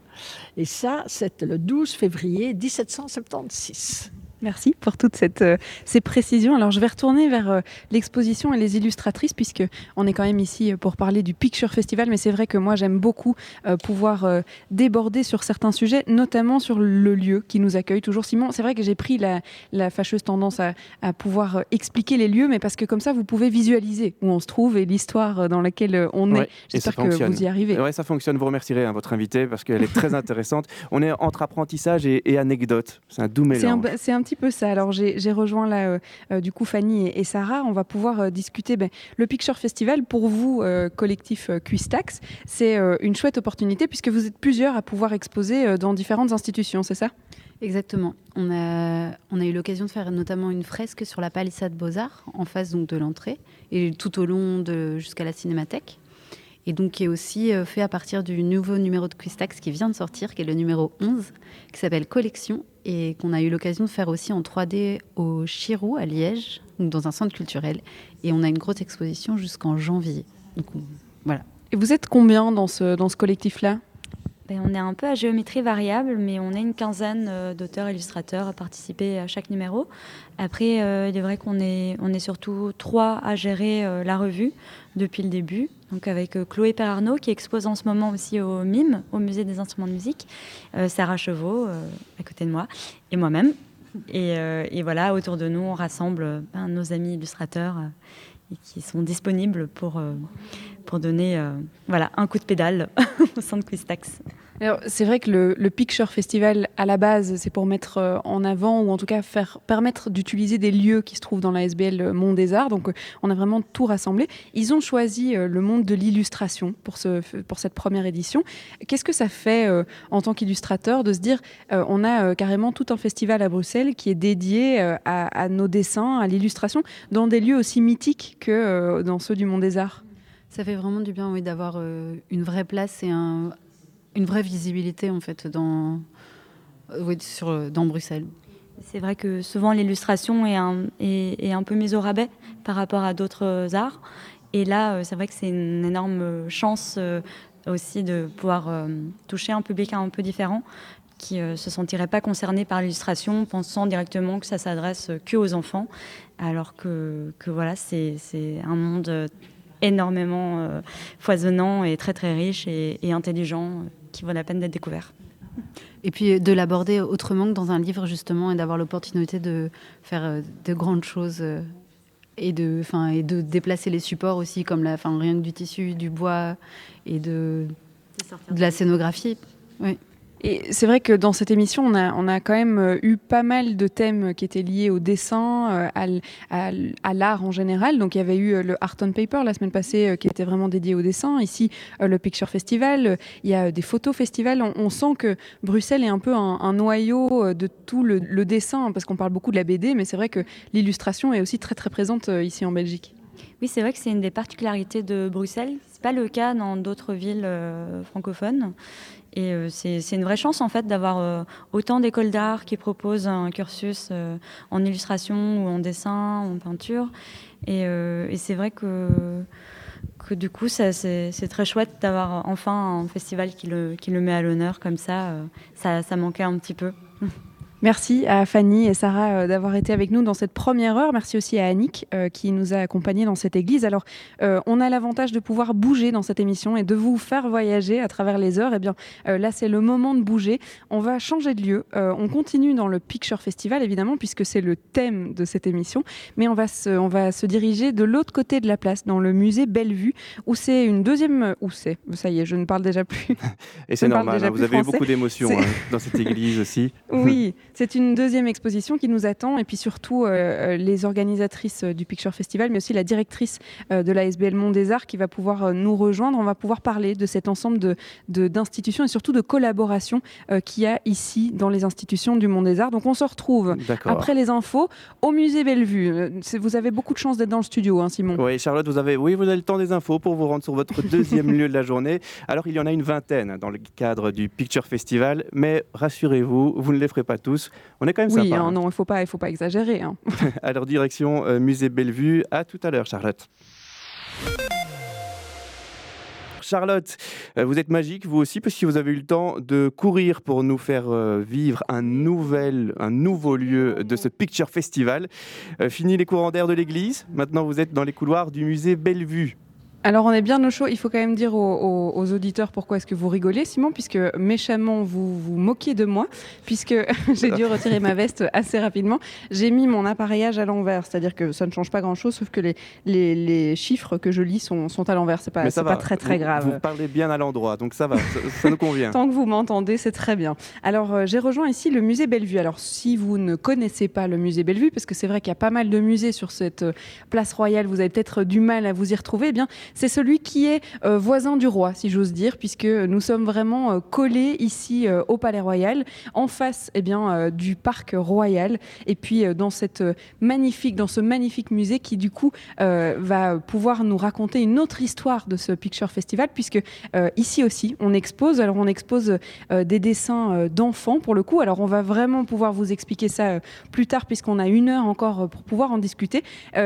Et ça, c'est le 12 février 1776. Merci pour toutes cette, euh, ces précisions. Alors, je vais retourner vers euh, l'exposition et les illustratrices, puisque on est quand même ici pour parler du Picture Festival. Mais c'est vrai que moi, j'aime beaucoup euh, pouvoir déborder sur certains sujets, notamment sur le lieu qui nous accueille toujours. Simon, c'est vrai que j'ai pris la, la, fâcheuse tendance à, à, pouvoir expliquer les lieux, mais parce que comme ça, vous pouvez visualiser où on se trouve et l'histoire dans laquelle on est. J'espère que vous y arrivez. Oui, ça fonctionne. Vous remercierez hein, votre invité parce qu'elle est très intéressante. On est entre apprentissage et, et anecdote. C'est un doux mélange. C'est un, peu ça. Alors j'ai rejoint là euh, euh, du coup Fanny et, Sarah. On va pouvoir euh, discuter ben, le Picture Festival pour vous, collectif Cuistax. C'est une chouette opportunité puisque vous êtes plusieurs à pouvoir exposer dans différentes institutions, c'est ça? Exactement. On a, on a eu l'occasion de faire notamment une fresque sur la palissade Beaux-Arts en face donc de l'entrée et tout au long jusqu'à la cinémathèque et donc qui est aussi fait à partir du nouveau numéro de Quistax qui vient de sortir, qui est le numéro 11, qui s'appelle Collection et qu'on a eu l'occasion de faire aussi en 3D au Chirou à Liège, donc dans un centre culturel. Et on a une grosse exposition jusqu'en janvier. Donc voilà. Et vous êtes combien dans ce, dans ce collectif-là? Ben, on est un peu à géométrie variable, mais on est une quinzaine euh, d'auteurs illustrateurs à participer à chaque numéro. Après, euh, il est vrai qu'on est, on est surtout trois à gérer euh, la revue depuis le début. Donc avec Chloé Perarnaud qui expose en ce moment aussi au MIM, au Musée des instruments de musique, Sarah Chevaux à côté de moi, et moi-même. Et, et, voilà, autour de nous, on rassemble ben, nos amis illustrateurs qui sont disponibles pour, pour donner voilà, un coup de pédale au centre Quistax. C'est vrai que le, Picture Festival, à la base, c'est pour mettre euh, en avant, ou en tout cas faire permettre d'utiliser des lieux qui se trouvent dans la SBL Monde des Arts. Donc, euh, on a vraiment tout rassemblé. Ils ont choisi euh, le monde de l'illustration pour, ce, pour cette première édition. Qu'est-ce que ça fait en tant qu'illustrateur de se dire, on a carrément tout un festival à Bruxelles qui est dédié à nos dessins, à l'illustration, dans des lieux aussi mythiques que dans ceux du Monde des Arts? Ça fait vraiment du bien d'avoir une vraie place et un, une vraie visibilité en fait dans, euh, sur, dans Bruxelles. C'est vrai que souvent l'illustration est un, peu mise au rabais par rapport à d'autres arts. Et là, euh, c'est vrai que c'est une énorme chance euh, aussi de pouvoir toucher un public un peu différent qui ne se sentirait pas concerné par l'illustration, pensant directement que ça s'adresse que aux enfants, alors que, que voilà, c'est un monde énormément foisonnant et très très riche et, et intelligent qui vaut la peine d'être découvert. Et puis de l'aborder autrement que dans un livre justement et d'avoir l'opportunité de faire euh, de grandes choses euh, et de, et de déplacer les supports aussi comme la, rien que du tissu, du bois et de de la scénographie. Oui. Et c'est vrai que dans cette émission, on a, quand même euh, eu pas mal de thèmes qui étaient liés au dessin, euh, à, l'art en général. Donc il y avait eu euh, le Art on Paper la semaine passée qui était vraiment dédié au dessin. Ici, le Picture Festival. Il y a des photos festivals. On, sent que Bruxelles est un peu un, noyau de tout le, dessin, parce qu'on parle beaucoup de la BD, mais c'est vrai que l'illustration est aussi très très présente ici en Belgique. Oui, c'est vrai que c'est une des particularités de Bruxelles. C'est pas le cas dans d'autres villes francophones. Et euh, c'est une vraie chance en fait d'avoir euh, autant d'écoles d'art qui proposent un cursus euh, en illustration ou en dessin, en peinture. Et, c'est vrai que, du coup, c'est très chouette d'avoir enfin un festival qui le, met à l'honneur comme ça. Ça manquait un petit peu. Merci à Fanny et Sarah euh, d'avoir été avec nous dans cette première heure. Merci aussi à Annick euh, qui nous a accompagnés dans cette église. Alors, euh, on a l'avantage de pouvoir bouger dans cette émission et de vous faire voyager à travers les heures. Et eh bien, là, c'est le moment de bouger. On va changer de lieu. on continue dans le Picture Festival, évidemment, puisque c'est le thème de cette émission. Mais on va se, on va se diriger de l'autre côté de la place, dans le musée Bellevue, où c'est une deuxième. Où c'est Ça y est, je ne parle déjà plus. Et c'est normal, hein, vous avez eu beaucoup d'émotions hein, dans cette église aussi. Oui. C'est une deuxième exposition qui nous attend et puis surtout euh, euh, les organisatrices euh, du Picture Festival, mais aussi la directrice de la SBL Monde des Arts qui va pouvoir nous rejoindre. On va pouvoir parler de cet ensemble d'institutions de, et surtout de collaborations qu'il y a ici dans les institutions du Monde des Arts. Donc on se retrouve après les infos au musée Bellevue. Vous avez beaucoup de chance d'être dans le studio, hein, Simon. Oui, Charlotte, vous avez, oui, vous avez le temps des infos pour vous rendre sur votre deuxième lieu de la journée. Alors il y en a une vingtaine dans le cadre du Picture Festival, mais rassurez-vous, vous ne les ferez pas tous. On est quand même oui, hein, hein. non, il ne faut pas, il faut pas exagérer. Hein. Alors direction euh, Musée Bellevue. À tout à l'heure, Charlotte. Charlotte, euh, vous êtes magique, vous aussi, parce que vous avez eu le temps de courir pour nous faire euh, vivre un, nouvel, un nouveau lieu de ce Picture Festival. fini les courants d'air de l'église, maintenant vous êtes dans les couloirs du musée Bellevue. Alors on est bien au chaud. Il faut quand même dire aux, auditeurs pourquoi est-ce que vous rigolez, Simon, puisque méchamment vous vous moquiez de moi, puisque j'ai dû retirer ma veste assez rapidement. J'ai mis mon appareillage à l'envers, c'est-à-dire que ça ne change pas grand-chose, sauf que les, les, chiffres que je lis sont, sont à l'envers. C'est pas, pas très très grave. Vous parlez bien à l'endroit, donc ça va, ça, nous convient. Tant que vous m'entendez, c'est très bien. Alors euh, j'ai rejoint ici le musée Bellevue. Alors si vous ne connaissez pas le musée Bellevue, parce que c'est vrai qu'il y a pas mal de musées sur cette euh, place royale, vous avez peut-être du mal à vous y retrouver. Eh bien c'est celui qui est euh, voisin du roi, si j'ose dire, puisque nous sommes vraiment euh, collés ici euh, au Palais Royal, en face eh bien, du parc royal, et puis dans, cette magnifique, dans ce magnifique musée qui, du coup, va pouvoir nous raconter une autre histoire de ce Picture Festival, puisque ici aussi, on expose. Alors, on expose des dessins d'enfants, pour le coup. Alors, on va vraiment pouvoir vous expliquer ça plus tard, puisqu'on a une heure encore pour pouvoir en discuter.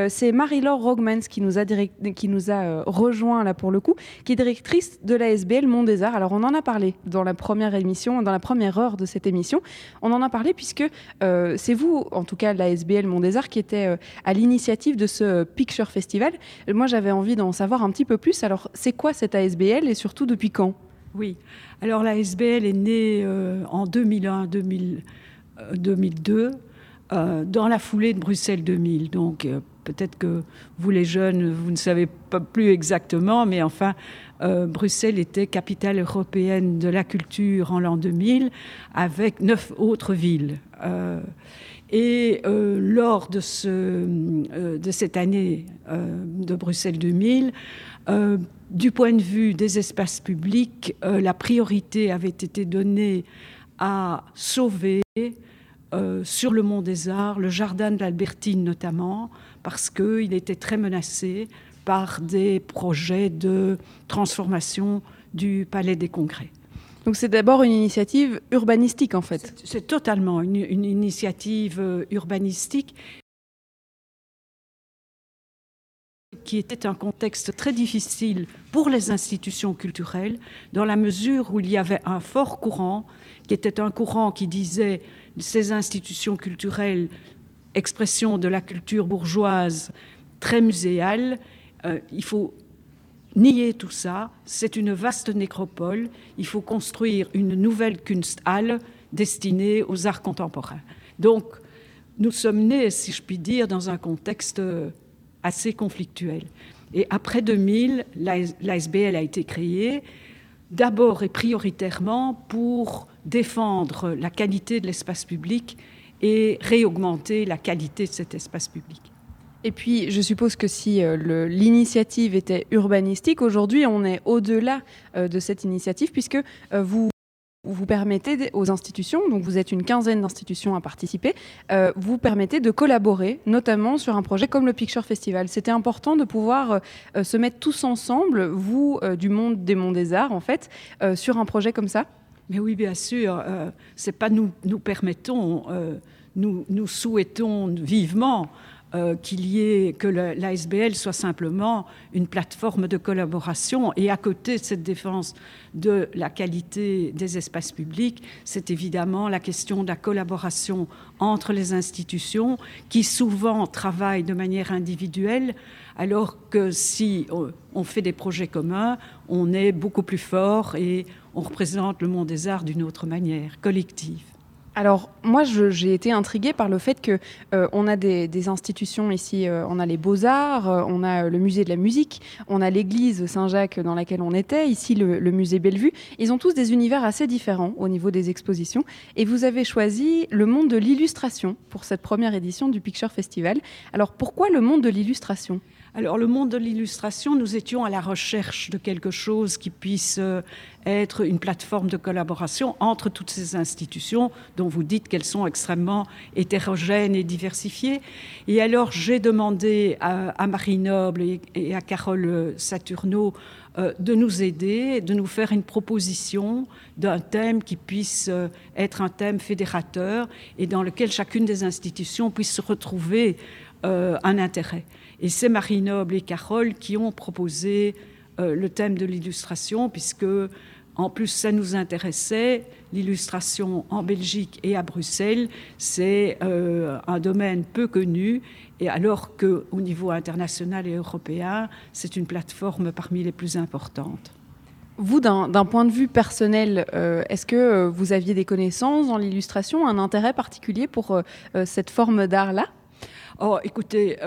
C'est Marie-Laure Rogmans qui nous a, qui nous a rejoint là pour le coup, qui est directrice de la SBL Mont des Arts. Alors on en a parlé dans la première émission, dans la première heure de cette émission. On en a parlé puisque euh, c'est vous, en tout cas la SBL Mont des Arts, qui était euh, à l'initiative de ce Picture Festival. Moi j'avais envie d'en savoir un petit peu plus. Alors c'est quoi cette ASBL et surtout depuis quand? Oui, alors la SBL est née euh, en 2001, 2002. dans la foulée de Bruxelles 2000. Donc, peut-être que vous les jeunes, vous ne savez pas plus exactement, mais enfin, euh, Bruxelles était capitale européenne de la culture en l'an 2000, avec neuf autres villes. Euh, et euh, lors de, ce, de cette année de Bruxelles 2000, du point de vue des espaces publics, la priorité avait été donnée à sauver sur le Mont des Arts, le jardin de l'Albertine notamment, parce qu'il était très menacé par des projets de transformation du Palais des Congrès. Donc c'est d'abord une initiative urbanistique en fait. C'est totalement une, initiative euh, urbanistique qui était un contexte très difficile pour les institutions culturelles, dans la mesure où il y avait un fort courant, qui était un courant qui disait ces institutions culturelles expression de la culture bourgeoise très muséale. Euh, il faut nier tout ça. C'est une vaste nécropole. Il faut construire une nouvelle Kunsthalle destinée aux arts contemporains. Donc, nous sommes nés, si je puis dire, dans un contexte assez conflictuel. Et après 2000, l'ASBL a été créée. d'abord et prioritairement pour défendre la qualité de l'espace public et réaugmenter la qualité de cet espace public. Et puis, je suppose que si euh, l'initiative était urbanistique, aujourd'hui, on est au-delà euh, de cette initiative, puisque euh, vous vous permettez aux institutions, donc vous êtes une quinzaine d'institutions à participer, vous permettez de collaborer, notamment sur un projet comme le Picture Festival. C'était important de pouvoir se mettre tous ensemble, vous du monde des monts des arts, en fait, sur un projet comme ça? Mais oui, bien sûr. c'est pas nous nous permettons, nous, nous souhaitons vivement euh, qu'il y ait que l'ASBL soit simplement une plateforme de collaboration. Et à côté de cette défense de la qualité des espaces publics, c'est évidemment la question de la collaboration entre les institutions qui souvent travaillent de manière individuelle, alors que si on fait des projets communs, on est beaucoup plus fort et on représente le monde des arts d'une autre manière, collective. Alors moi, j'ai été intriguée par le fait que euh, on a des, institutions ici, euh, on a les Beaux Arts, euh, on a le musée de la musique, on a l'église Saint-Jacques dans laquelle on était, ici le, le, musée Bellevue. Ils ont tous des univers assez différents au niveau des expositions. Et vous avez choisi le monde de l'illustration pour cette première édition du Picture Festival. Alors pourquoi le monde de l'illustration? Alors le monde de l'illustration, nous étions à la recherche de quelque chose qui puisse euh, être une plateforme de collaboration entre toutes ces institutions dont vous dites qu'elles sont extrêmement hétérogènes et diversifiées. Et alors j'ai demandé à, Marie Noble et, à Carole Saturno euh, de nous aider, de nous faire une proposition d'un thème qui puisse euh, être un thème fédérateur et dans lequel chacune des institutions puisse se retrouver un intérêt. Et c'est Marie Noble et Carole qui ont proposé euh, le thème de l'illustration, puisque en plus ça nous intéressait. L'illustration en Belgique et à Bruxelles, c'est euh, un domaine peu connu, et alors qu'au niveau international et européen, c'est une plateforme parmi les plus importantes. Vous, d'un point de vue personnel, euh, est-ce que vous aviez des connaissances dans l'illustration, un intérêt particulier pour cette forme d'art-là? Oh, écoutez,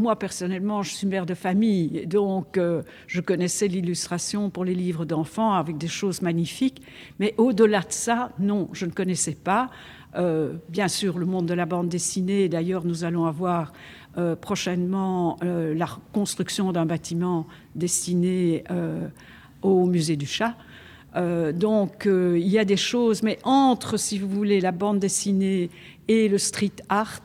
moi personnellement, je suis mère de famille, donc euh, je connaissais l'illustration pour les livres d'enfants avec des choses magnifiques, mais au-delà de ça, non, je ne connaissais pas. Euh, bien sûr, le monde de la bande dessinée, d'ailleurs, nous allons avoir prochainement la construction d'un bâtiment destiné au musée du chat. donc il y a des choses, mais entre, si vous voulez, la bande dessinée et le street art,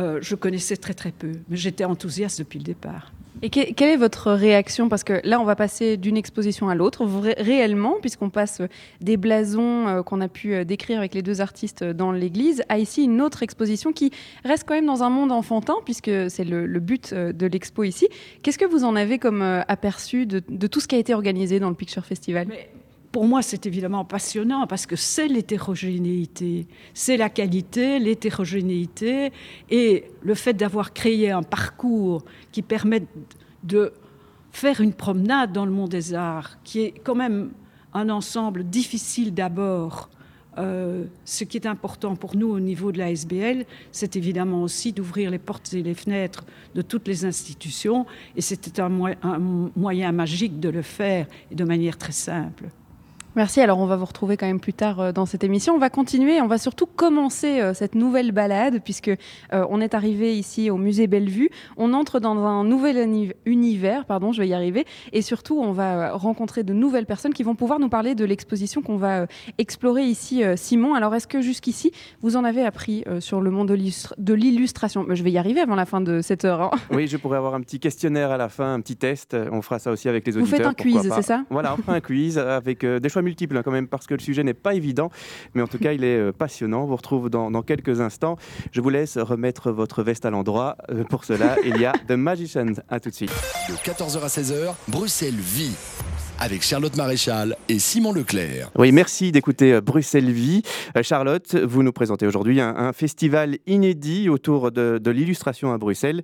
euh, je connaissais très très peu, mais j'étais enthousiaste depuis le départ. Et quelle est votre réaction? Parce que là, on va passer d'une exposition à l'autre, réellement, puisqu'on passe des blasons euh, qu'on a pu euh, décrire avec les deux artistes dans l'église, à ici une autre exposition qui reste quand même dans un monde enfantin, puisque c'est le, but de l'expo ici. Qu'est-ce que vous en avez comme aperçu de, tout ce qui a été organisé dans le Picture Festival? Pour moi, c'est évidemment passionnant parce que c'est l'hétérogénéité, c'est la qualité, l'hétérogénéité et le fait d'avoir créé un parcours qui permet de faire une promenade dans le monde des arts, qui est quand même un ensemble difficile d'abord. Euh, ce qui est important pour nous au niveau de la SBL, c'est évidemment aussi d'ouvrir les portes et les fenêtres de toutes les institutions, et c'était un, un moyen magique de le faire et de manière très simple. Merci. Alors, on va vous retrouver quand même plus tard euh, dans cette émission. On va continuer. On va surtout commencer euh, cette nouvelle balade puisque euh, on est arrivé ici au musée Bellevue. On entre dans un nouvel univers, pardon, je vais y arriver. Et surtout, on va rencontrer de nouvelles personnes qui vont pouvoir nous parler de l'exposition qu'on va explorer ici, Simon. Alors, est-ce que jusqu'ici, vous en avez appris sur le monde de l'illustration? Je vais y arriver avant la fin de cette heure. Hein. Oui, je pourrais avoir un petit questionnaire à la fin, un petit test. On fera ça aussi avec les auditeurs. Vous faites un quiz, c'est ça? Voilà, on fera un quiz avec des choix multiples hein, quand même parce que le sujet n'est pas évident, mais en tout cas il est euh, passionnant. On vous retrouve dans, dans, quelques instants. Je vous laisse remettre votre veste à l'endroit. Euh, pour cela, il y a The Magicians. À tout de suite. De 14h à 16h, Bruxelles vit avec Charlotte Maréchal et Simon Leclerc. Oui, merci d'écouter euh, Bruxelles Vie. Charlotte, vous nous présentez aujourd'hui un, festival inédit autour de, de l'illustration à Bruxelles,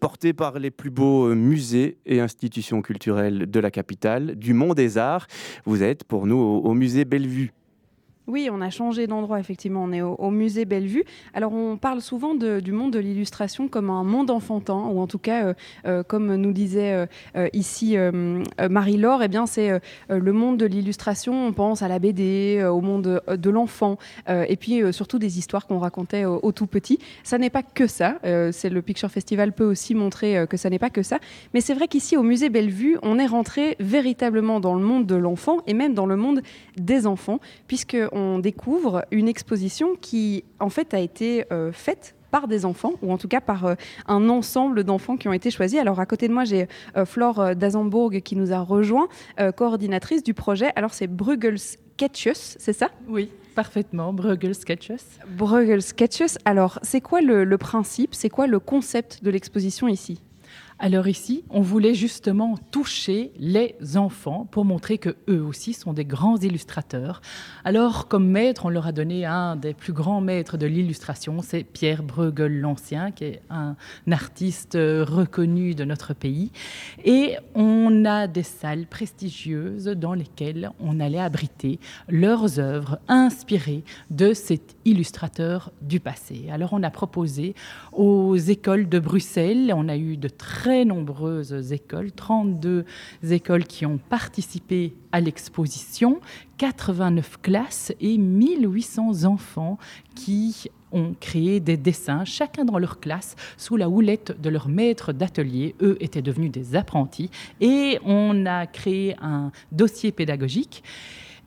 porté par les plus beaux musées et institutions culturelles de la capitale, du monde des arts. Vous êtes pour nous au, musée Bellevue. Oui, on a changé d'endroit, effectivement. On est au, musée Bellevue. Alors, on parle souvent du monde de l'illustration comme un monde enfantin, ou en tout cas, euh, euh, comme nous disait euh, ici Marie-Laure, eh bien, c'est le monde de l'illustration. On pense à la BD, au monde de l'enfant, et puis surtout des histoires qu'on racontait au, tout petit. Ça n'est pas que ça. c'est le Picture Festival peut aussi montrer que ça n'est pas que ça. Mais c'est vrai qu'ici, au musée Bellevue, on est rentré véritablement dans le monde de l'enfant et même dans le monde des enfants, puisque découvre une exposition qui, en fait, a été euh, faite par des enfants, ou en tout cas par euh, un ensemble d'enfants qui ont été choisis. Alors à côté de moi, j'ai euh, Flore d'Azembourg qui nous a rejoint, coordinatrice du projet. Alors c'est Bruegel Sketches, c'est ça? Oui, parfaitement, Bruegel Sketches. Bruegel Sketches. Alors c'est quoi le principe, c'est quoi le concept de l'exposition ici? Alors ici, on voulait justement toucher les enfants pour montrer que eux aussi sont des grands illustrateurs. Alors comme maître, on leur a donné un des plus grands maîtres de l'illustration, c'est Pierre Bruegel l'Ancien, qui est un artiste reconnu de notre pays. Et on a des salles prestigieuses dans lesquelles on allait abriter leurs œuvres inspirées de cet illustrateur du passé. Alors on a proposé aux écoles de Bruxelles, on a eu de très très nombreuses écoles, 32 écoles qui ont participé à l'exposition, 89 classes et 1800 enfants qui ont créé des dessins, chacun dans leur classe, sous la houlette de leur maître d'atelier. Eux étaient devenus des apprentis et on a créé un dossier pédagogique.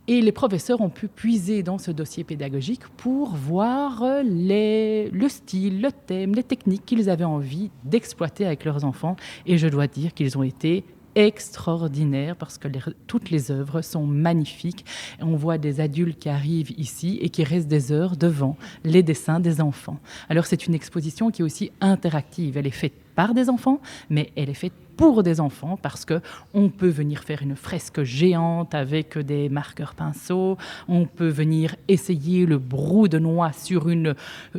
Et les professeurs ont pu puiser dans ce dossier pédagogique pour voir le style, le thème, les techniques qu'ils avaient envie d'exploiter avec leurs enfants. Et je dois dire qu'ils ont été extraordinaires parce que toutes les œuvres sont magnifiques. On voit des adultes qui arrivent ici et qui restent des heures devant les dessins des enfants. Alors c'est une exposition qui est aussi interactive. Elle est faite par des enfants, mais elle est faite pour des enfants parce que on peut venir faire une fresque géante avec des marqueurs pinceaux, on peut venir essayer le brou de noix sur une,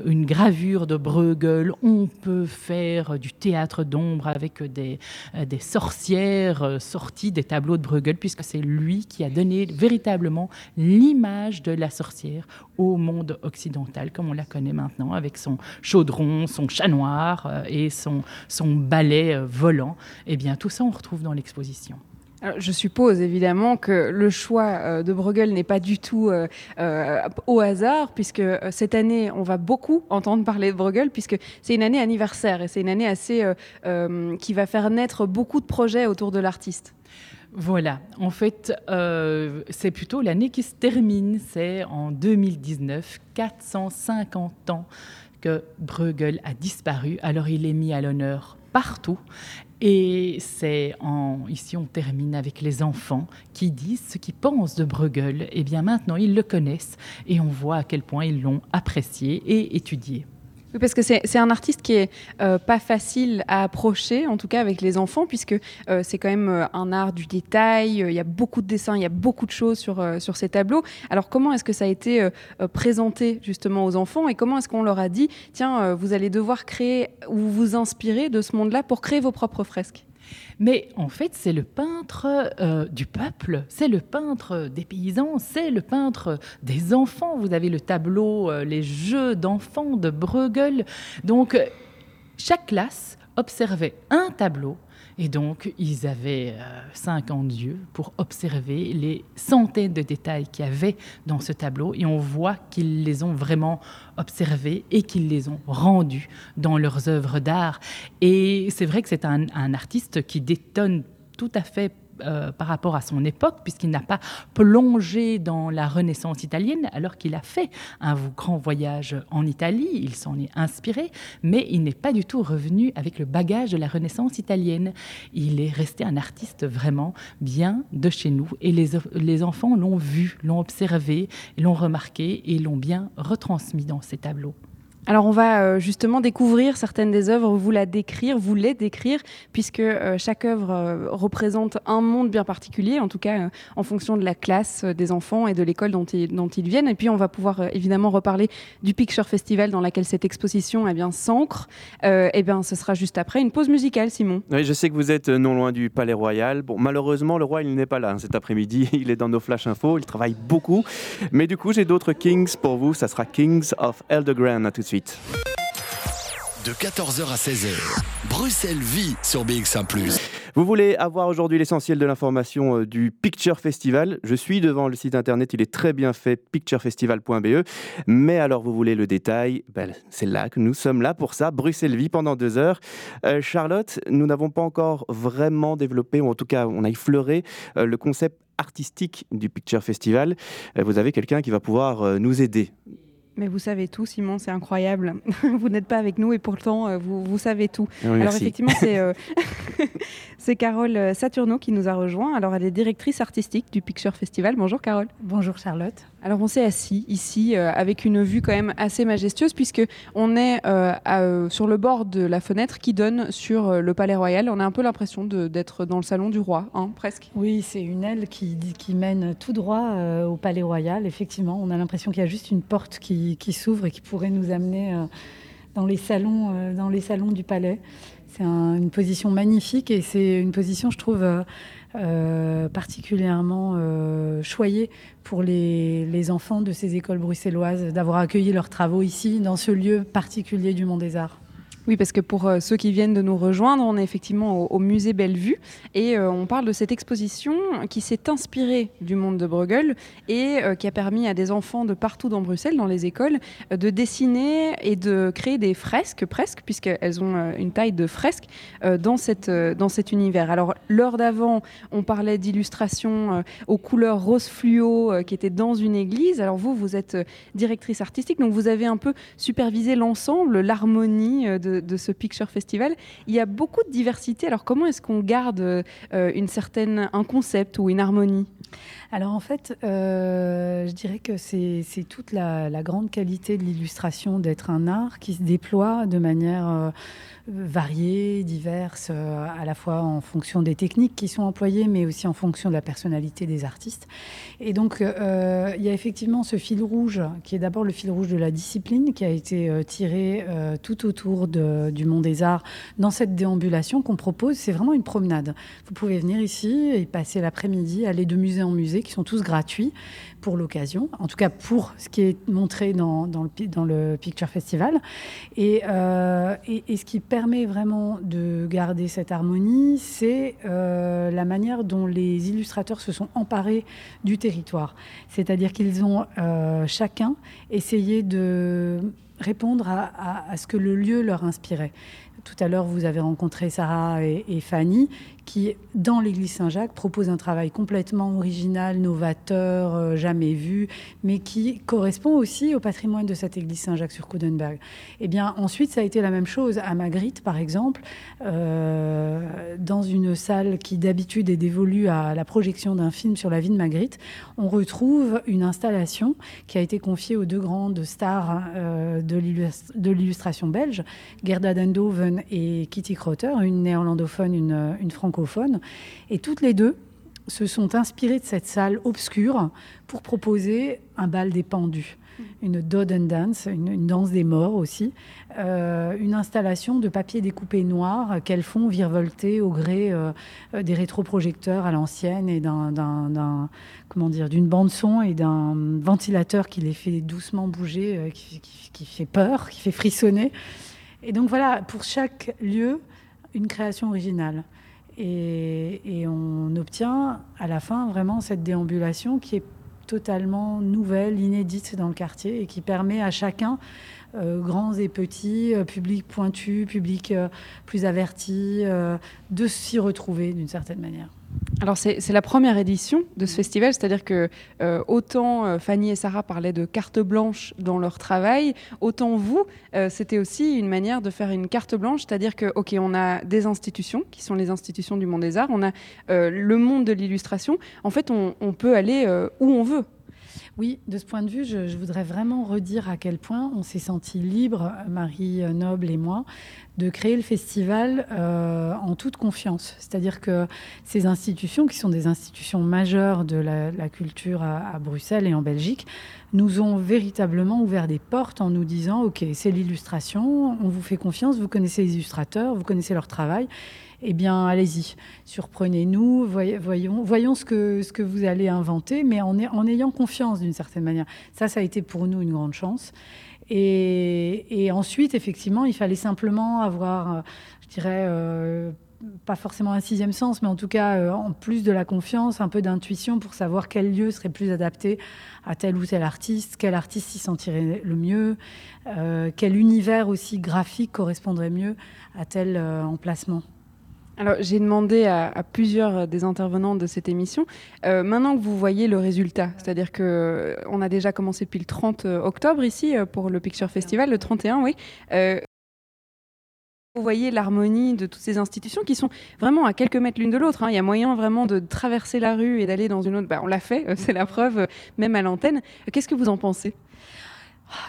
une gravure de Bruegel, on peut faire du théâtre d'ombre avec des, des sorcières sorties des tableaux de Bruegel puisque c'est lui qui a donné véritablement l'image de la sorcière au monde occidental comme on la connaît maintenant avec son chaudron, son chat noir euh, et son, son balai euh, volant. Eh bien, tout ça, on retrouve dans l'exposition. je suppose évidemment que le choix euh, de Bruegel n'est pas du tout euh, euh, au hasard, puisque cette année, on va beaucoup entendre parler de Bruegel, puisque c'est une année anniversaire et c'est une année assez qui va faire naître beaucoup de projets autour de l'artiste. Voilà, en fait, c'est plutôt l'année qui se termine, c'est en 2019, 450 ans que Bruegel a disparu, alors il est mis à l'honneur partout. Et c'est en ici on termine avec les enfants qui disent ce qu'ils pensent de Bruegel. Et eh bien maintenant ils le connaissent et on voit à quel point ils l'ont apprécié et étudié. Oui, parce que c'est un artiste qui est euh, pas facile à approcher, en tout cas avec les enfants, puisque euh, c'est quand même euh, un art du détail. Il y a beaucoup de dessins, il y a beaucoup de choses sur, sur ces tableaux. Alors comment est-ce que ça a été présenté justement aux enfants et comment est-ce qu'on leur a dit, tiens, vous allez devoir créer ou vous inspirer de ce monde-là pour créer vos propres fresques? Mais en fait, c'est le peintre euh, du peuple, c'est le peintre des paysans, c'est le peintre des enfants. Vous avez le tableau, euh, les jeux d'enfants de Bruegel. Donc, chaque classe observait un tableau et donc, ils avaient 50 euh, yeux pour observer les centaines de détails qu'il y avait dans ce tableau. Et on voit qu'ils les ont vraiment observés et qu'ils les ont rendus dans leurs œuvres d'art. Et c'est vrai que c'est un, un artiste qui détonne tout à fait euh, par rapport à son époque, puisqu'il n'a pas plongé dans la Renaissance italienne, alors qu'il a fait un grand voyage en Italie, il s'en est inspiré, mais il n'est pas du tout revenu avec le bagage de la Renaissance italienne. Il est resté un artiste vraiment bien de chez nous, et les, les enfants l'ont vu, l'ont observé, l'ont remarqué et l'ont bien retransmis dans ses tableaux. Alors on va euh, justement découvrir certaines des œuvres, vous la décrire, vous les décrire, puisque euh, chaque œuvre euh, représente un monde bien particulier, en tout cas en fonction de la classe des enfants et de l'école dont ils, viennent. Et puis on va pouvoir évidemment reparler du Picture Festival dans laquelle cette exposition eh bien, s'ancre. et eh bien ce sera juste après une pause musicale, Simon. Oui, je sais que vous êtes non loin du Palais Royal. Bon, malheureusement, le roi, il n'est pas là cet après-midi. Il est dans nos flash infos, il travaille beaucoup. Mais du coup, j'ai d'autres Kings pour vous. Ça sera Kings of Eldergran. À tout de suite. De 14h à 16h, Bruxelles vit sur BX1 ⁇ Vous voulez avoir aujourd'hui l'essentiel de l'information euh, du Picture Festival Je suis devant le site internet, il est très bien fait, picturefestival.be. Mais alors vous voulez le détail? Ben, C'est là que nous sommes là pour ça, Bruxelles vit pendant deux heures. Euh, Charlotte, nous n'avons pas encore vraiment développé, ou en tout cas on a effleuré euh, le concept artistique du Picture Festival. vous avez quelqu'un qui va pouvoir nous aider mais vous savez tout, Simon, c'est incroyable. vous n'êtes pas avec nous et pourtant, euh, vous, vous savez tout. Alors effectivement, c'est euh, c'est Carole euh, Saturno qui nous a rejoint. Alors elle est directrice artistique du Picture Festival. Bonjour Carole. Bonjour Charlotte. Alors on s'est assis ici avec une vue quand même assez majestueuse puisque on est sur le bord de la fenêtre qui donne sur le Palais Royal. On a un peu l'impression d'être dans le salon du roi, hein, presque. Oui, c'est une aile qui, mène tout droit au Palais Royal. Effectivement, on a l'impression qu'il y a juste une porte qui s'ouvre et qui pourrait nous amener euh, dans, les salons, euh, du palais. C'est une position magnifique et c'est une position, je trouve, euh, particulièrement choyée pour les, les, enfants de ces écoles bruxelloises, d'avoir accueilli leurs travaux ici, dans ce lieu particulier du Monde des Arts. Oui, parce que pour euh, ceux qui viennent de nous rejoindre, on est effectivement au, musée Bellevue et euh, on parle de cette exposition qui s'est inspirée du monde de Bruegel et euh, qui a permis à des enfants de partout dans Bruxelles, dans les écoles, de dessiner et de créer des fresques presque, puisqu'elles ont une taille de fresque dans, cette, dans cet univers. Alors, l'heure d'avant, on parlait d'illustrations aux couleurs rose fluo qui étaient dans une église. Alors, vous, vous êtes directrice artistique, donc vous avez un peu supervisé l'ensemble, l'harmonie de de, ce Picture Festival. Il y a beaucoup de diversité. Alors comment est-ce qu'on garde euh, une certaine, un concept ou une harmonie? Alors en fait, euh, je dirais que c'est toute la, grande qualité de l'illustration d'être un art qui se déploie de manière euh, variées, diverses, euh, à la fois en fonction des techniques qui sont employées, mais aussi en fonction de la personnalité des artistes. Et donc, euh, il y a effectivement ce fil rouge, qui est d'abord le fil rouge de la discipline, qui a été euh, tiré tout autour du monde des arts dans cette déambulation qu'on propose. C'est vraiment une promenade. Vous pouvez venir ici et passer l'après-midi, aller de musée en musée, qui sont tous gratuits pour l'occasion, en tout cas pour ce qui est montré dans, le, Picture Festival. Et, ce qui permet vraiment de garder cette harmonie, c'est euh, la manière dont les illustrateurs se sont emparés du territoire. C'est-à-dire qu'ils ont euh, chacun essayé de répondre à, ce que le lieu leur inspirait. Tout à l'heure, vous avez rencontré Sarah et, Fanny, qui, dans l'église Saint-Jacques, proposent un travail complètement original, novateur, euh, jamais vu, mais qui correspond aussi au patrimoine de cette église Saint-Jacques sur Coudenberg. Et eh bien, ensuite, ça a été la même chose à Magritte, par exemple, euh, dans une salle qui d'habitude est dévolue à la projection d'un film sur la vie de Magritte. On retrouve une installation qui a été confiée aux deux grandes stars euh, de l'illustration belge, Gerda Dendoven et Kitty Crotter, une néerlandophone, une, une francophone. Et toutes les deux se sont inspirées de cette salle obscure pour proposer un bal des pendus une Dodden Dance, une, danse des morts aussi, euh, une installation de papier découpé noir qu'elles font virevolter au gré euh, des rétroprojecteurs à l'ancienne et d'une bande son et d'un ventilateur qui les fait doucement bouger, euh, qui, fait peur, qui fait frissonner. Et donc voilà, pour chaque lieu, une création originale. Et, on obtient à la fin vraiment cette déambulation qui est totalement nouvelle, inédite dans le quartier et qui permet à chacun, euh, grands et petits, euh, public pointu, public euh, plus averti, de s'y retrouver d'une certaine manière. Alors c'est la première édition de ce festival, c'est-à-dire que euh, autant euh, Fanny et Sarah parlaient de carte blanche dans leur travail, autant vous, euh, c'était aussi une manière de faire une carte blanche, c'est-à-dire que ok, on a des institutions qui sont les institutions du monde des arts, on a le monde de l'illustration. En fait, on peut aller où on veut. Oui, de ce point de vue, je, voudrais vraiment redire à quel point on s'est senti libre, Marie Noble et moi, de créer le festival euh, en toute confiance. C'est-à-dire que ces institutions, qui sont des institutions majeures de la, culture à, Bruxelles et en Belgique, nous ont véritablement ouvert des portes en nous disant, OK, c'est l'illustration, on vous fait confiance, vous connaissez les illustrateurs, vous connaissez leur travail, eh bien, allez-y, surprenez-nous, voyons, voyons ce, que, vous allez inventer, mais en, ayant confiance d'une certaine manière. Ça, ça a été pour nous une grande chance. Et, ensuite, effectivement, il fallait simplement avoir, je dirais, euh, pas forcément un sixième sens, mais en tout cas, euh, en plus de la confiance, un peu d'intuition pour savoir quel lieu serait plus adapté à tel ou tel artiste, quel artiste s'y sentirait le mieux, euh, quel univers aussi graphique correspondrait mieux à tel emplacement. Alors, j'ai demandé à, plusieurs des intervenants de cette émission, euh, maintenant que vous voyez le résultat, c'est-à-dire que euh, on a déjà commencé depuis le 30 octobre ici euh, pour le Picture Festival, le 31, oui. Euh, vous voyez l'harmonie de toutes ces institutions qui sont vraiment à quelques mètres l'une de l'autre. Hein. Il y a moyen vraiment de traverser la rue et d'aller dans une autre. Bah, on l'a fait, c'est la preuve, même à l'antenne. Qu'est-ce que vous en pensez?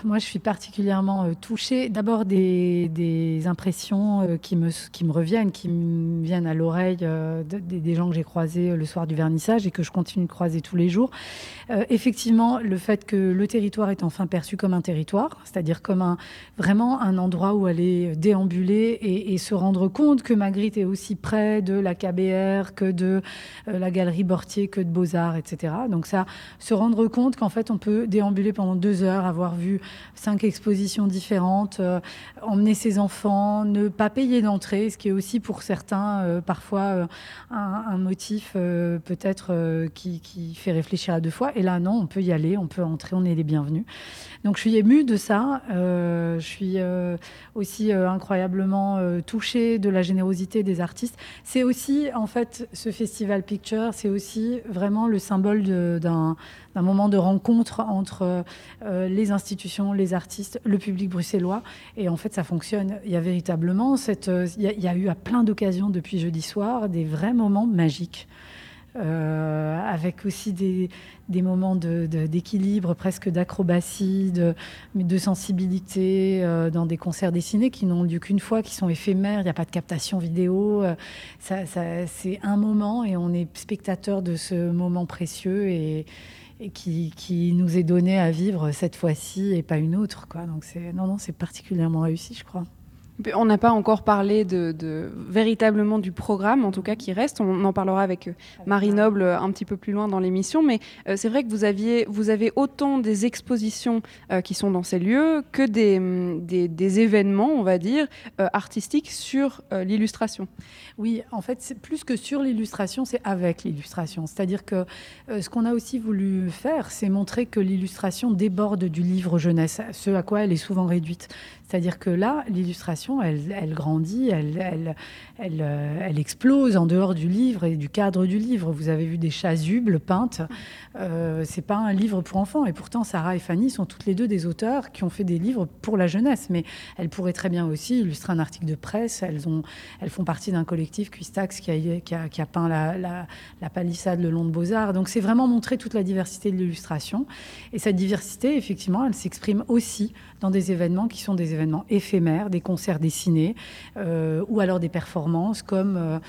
Moi, je suis particulièrement euh, touchée. D'abord, des, impressions euh, qui, me, reviennent, qui me viennent à l'oreille euh, de, des gens que j'ai croisés le soir du vernissage et que je continue de croiser tous les jours. Effectivement, le fait que le territoire est enfin perçu comme un territoire, c'est-à-dire comme un, vraiment un endroit où aller déambuler et, se rendre compte que Magritte est aussi près de la KBR, que de la galerie Bortier, que de Beaux-Arts, etc. Donc ça, se rendre compte qu'en fait, on peut déambuler pendant deux heures, avoir vu cinq expositions différentes, euh, emmener ses enfants, ne pas payer d'entrée, ce qui est aussi pour certains euh, parfois euh, un, motif peut-être qui, qui, fait réfléchir à deux fois. Et là, non, on peut y aller, on peut entrer, on est les bienvenus. Donc je suis émue de ça. Je suis aussi incroyablement touchée de la générosité des artistes. C'est aussi, en fait, ce festival Picture, c'est aussi vraiment le symbole d'un moment de rencontre entre les institutions, les artistes, le public bruxellois. Et en fait, ça fonctionne. Il y a véritablement cette. Euh, il, y a, eu à plein d'occasions depuis jeudi soir des vrais moments magiques. Euh, avec aussi des, des moments d'équilibre, de, de, presque d'acrobatie, de, de sensibilité euh, dans des concerts dessinés qui n'ont lieu qu'une fois, qui sont éphémères, il n'y a pas de captation vidéo. Ça, C'est un moment et on est spectateur de ce moment précieux et, et qui, qui, nous est donné à vivre cette fois-ci et pas une autre. Quoi. Donc non, non, c'est particulièrement réussi, je crois. On n'a pas encore parlé de, de, véritablement du programme, en tout cas qui reste. On en parlera avec euh, Marie Noble euh, un petit peu plus loin dans l'émission. Mais euh, c'est vrai que vous, aviez, vous avez autant des expositions euh, qui sont dans ces lieux que des, mm, des, des événements, on va dire, euh, artistiques sur l'illustration. Oui, en fait, c'est plus que sur l'illustration, c'est avec l'illustration. C'est-à-dire que ce qu'on a aussi voulu faire, c'est montrer que l'illustration déborde du livre jeunesse, ce à quoi elle est souvent réduite. C'est-à-dire que là, l'illustration, elle, elle, grandit, elle, elle, euh, elle, explose en dehors du livre et du cadre du livre. Vous avez vu des chasubles peintes. Euh, c'est pas un livre pour enfants. Et pourtant, Sarah et Fanny sont toutes les deux des auteurs qui ont fait des livres pour la jeunesse. Mais elles pourraient très bien aussi illustrer un article de presse. Elles, ont, elles font partie d'un collectif Cuistax qui a, qui a, qui a peint la, la, la, palissade le long de Beaux-Arts. Donc c'est vraiment montrer toute la diversité de l'illustration. Et cette diversité, effectivement, elle s'exprime aussi dans des événements qui sont des événements éphémères, des concerts dessinés, euh, ou alors des performances comme euh,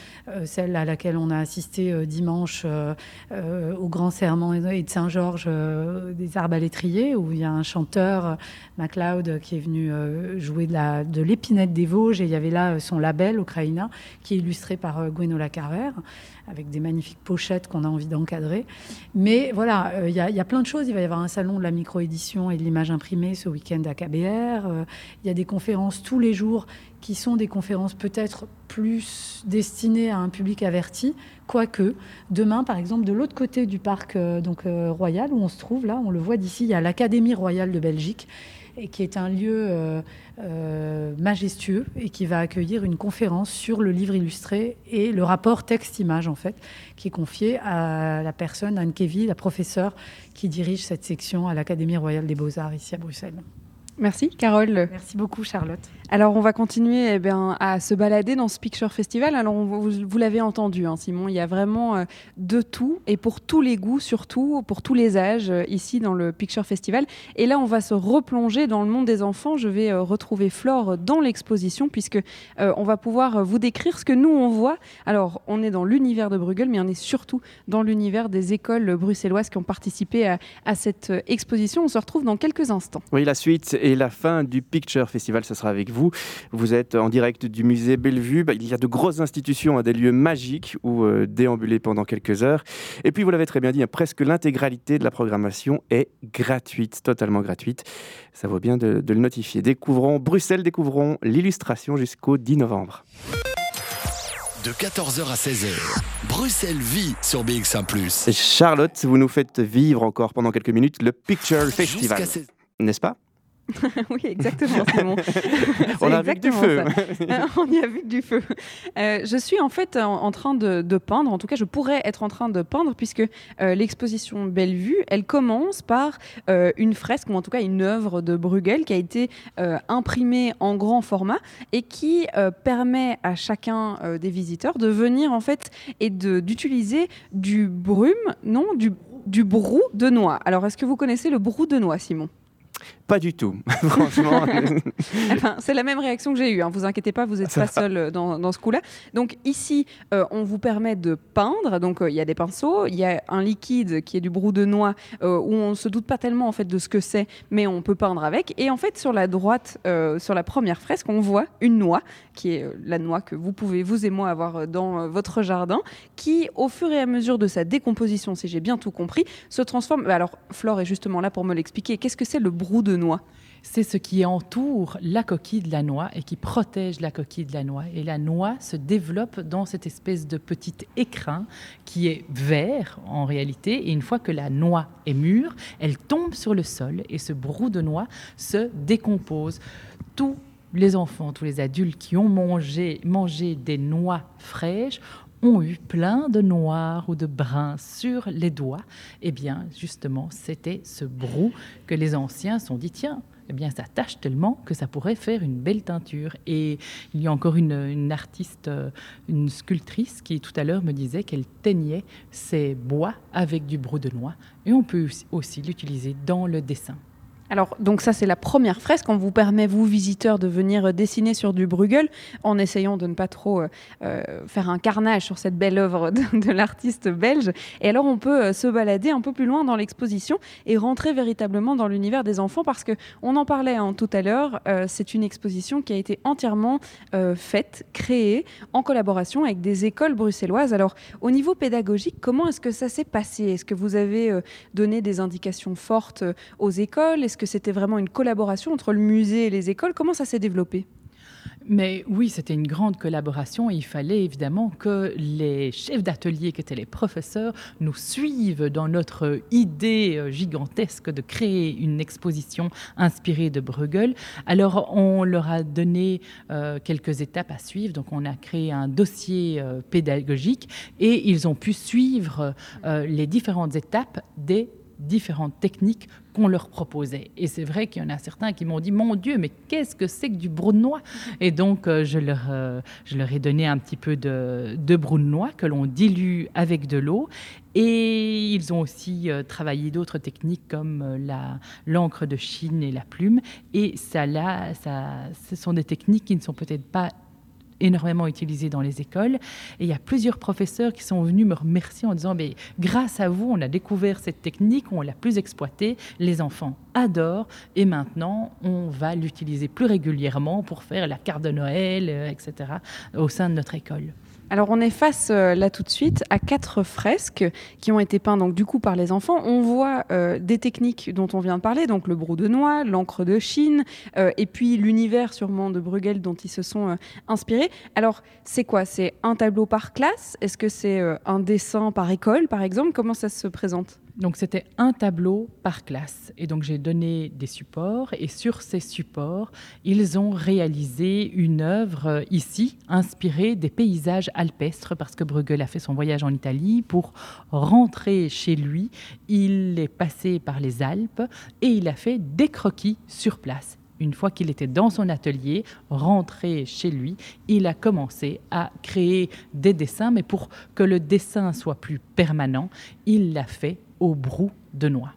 celle à laquelle on a assisté euh, dimanche euh, au Grand Serment et de Saint-Georges euh, des Arbalétriers, où il y a un chanteur, MacLeod, qui est venu jouer de l'épinette de des Vosges, et il y avait là son label, Ukraina, qui est illustré par Gwenola Carver avec des magnifiques pochettes qu'on a envie d'encadrer. Mais voilà, il euh, y, y, a plein de choses. Il va y avoir un salon de la micro-édition et de l'image imprimée ce week-end à KBR. Il euh, y a des conférences tous les jours qui sont des conférences peut-être plus destinées à un public averti, quoique demain, par exemple, de l'autre côté du parc euh, donc, royal, où on se trouve là, on le voit d'ici, il y a l'Académie royale de Belgique, et qui est un lieu euh, euh, majestueux et qui va accueillir une conférence sur le livre illustré et le rapport texte-image, en fait, qui est confié à la personne, Anne Kevy, la professeure qui dirige cette section à l'Académie royale des beaux-arts ici à Bruxelles. Merci, Carole. Merci beaucoup, Charlotte. Alors, on va continuer eh à se balader dans ce Picture Festival. Alors, vous l'avez entendu, hein, Simon, il y a vraiment euh, de tout et pour tous les goûts, surtout pour tous les âges, euh, ici dans le Picture Festival. Et là, on va se replonger dans le monde des enfants. Je vais euh, retrouver Flore dans l'exposition puisque on va pouvoir vous décrire ce que nous on voit. Alors, on est dans l'univers de Bruegel, mais on est surtout dans l'univers des écoles bruxelloises qui ont participé à, à cette exposition. On se retrouve dans quelques instants. Oui, la suite et la fin du Picture Festival, ce sera avec vous. Vous êtes en direct du musée Bellevue. Bah, il y a de grosses institutions, à des lieux magiques où euh, déambuler pendant quelques heures. Et puis, vous l'avez très bien dit, hein, presque l'intégralité de la programmation est gratuite, totalement gratuite. Ça vaut bien de, de le notifier. Découvrons Bruxelles, découvrons l'illustration jusqu'au 10 novembre. De 14h à 16h, Bruxelles vit sur BX1 ⁇ Charlotte, vous nous faites vivre encore pendant quelques minutes le Picture Festival. N'est-ce pas? oui, exactement, Simon. On a vu du feu. On y a vu du feu. Euh, je suis en fait en, train de, peindre, en tout cas je pourrais être en train de peindre puisque euh, l'exposition Bellevue, elle commence par euh, une fresque ou en tout cas une œuvre de Bruegel qui a été imprimée en grand format et qui permet à chacun des visiteurs de venir en fait et d'utiliser du brume, non, du, du brou de noix. Alors est-ce que vous connaissez le brou de noix, Simon? Pas du tout, franchement. c'est la même réaction que j'ai eue. Hein. Vous inquiétez pas, vous n'êtes pas seul euh, dans, ce coup-là. Donc ici, euh, on vous permet de peindre. Donc euh, il y a des pinceaux, il y a un liquide qui est du brou de noix où on ne se doute pas tellement en fait de ce que c'est, mais on peut peindre avec. Et en fait, sur la droite, sur la première fresque, on voit une noix qui est la noix que vous pouvez vous et moi avoir dans votre jardin, qui au fur et à mesure de sa décomposition, si j'ai bien tout compris, se transforme. Alors Flore est justement là pour me l'expliquer. Qu'est-ce que c'est le brou de noix c'est ce qui entoure la coquille de la noix et qui protège la coquille de la noix. Et la noix se développe dans cette espèce de petit écrin qui est vert en réalité. Et une fois que la noix est mûre, elle tombe sur le sol et ce brou de noix se décompose. Tous les enfants, tous les adultes qui ont mangé, mangé des noix fraîches ont eu plein de noir ou de brun sur les doigts, eh bien, justement, c'était ce brou que les anciens sont dit, tiens, eh bien, ça tâche tellement que ça pourrait faire une belle teinture. Et il y a encore une, artiste, euh, une sculptrice qui tout à l'heure me disait qu'elle teignait ses bois avec du brou de noix. Et on peut aussi l'utiliser dans le dessin. Alors, donc ça, c'est la première fresque. On vous permet, vous, visiteurs, de venir dessiner sur du Bruegel en essayant de ne pas trop euh, euh, faire un carnage sur cette belle œuvre de, l'artiste belge. Et alors, on peut euh, se balader un peu plus loin dans l'exposition et rentrer véritablement dans l'univers des enfants parce que on en parlait hein, tout à l'heure. c'est une exposition qui a été entièrement faite, créée en collaboration avec des écoles bruxelloises. Alors, au niveau pédagogique, comment est-ce que ça s'est passé? Est-ce que vous avez donné des indications fortes aux écoles? Est-ce que c'était vraiment une collaboration entre le musée et les écoles? Comment ça s'est développé? Mais oui, c'était une grande collaboration et il fallait évidemment que les chefs d'atelier, qui étaient les professeurs, nous suivent dans notre idée euh, gigantesque de créer une exposition inspirée de Bruegel. Alors, on leur a donné euh, quelques étapes à suivre. Donc, on a créé un dossier euh, pédagogique et ils ont pu suivre les différentes étapes des différentes techniques qu'on leur proposait. Et c'est vrai qu'il y en a certains qui m'ont dit Mon Dieu, mais qu'est-ce que c'est que du noix Et donc, euh, je, leur, euh, je leur ai donné un petit peu de, de noix que l'on dilue avec de l'eau. Et ils ont aussi euh, travaillé d'autres techniques comme la l'encre de Chine et la plume. Et ça, là, ça, ce sont des techniques qui ne sont peut-être pas énormément utilisé dans les écoles. Et il y a plusieurs professeurs qui sont venus me remercier en disant, mais grâce à vous, on a découvert cette technique, on l'a plus exploitée, les enfants adorent, et maintenant, on va l'utiliser plus régulièrement pour faire la carte de Noël, euh, etc., au sein de notre école. Alors on est face euh, là tout de suite à quatre fresques qui ont été peintes donc du coup par les enfants. On voit euh, des techniques dont on vient de parler, donc le brou de noix, l'encre de Chine, euh, et puis l'univers sûrement de Bruegel dont ils se sont inspirés. Alors c'est quoi? C'est un tableau par classe? Est-ce que c'est un dessin par école par exemple? Comment ça se présente? Donc c'était un tableau par classe. Et donc j'ai donné des supports et sur ces supports, ils ont réalisé une œuvre euh, ici inspirée des paysages alpestres parce que Bruegel a fait son voyage en Italie. Pour rentrer chez lui, il est passé par les Alpes et il a fait des croquis sur place une fois qu'il était dans son atelier, rentré chez lui, il a commencé à créer des dessins, mais pour que le dessin soit plus permanent, il l'a fait au brou de noix.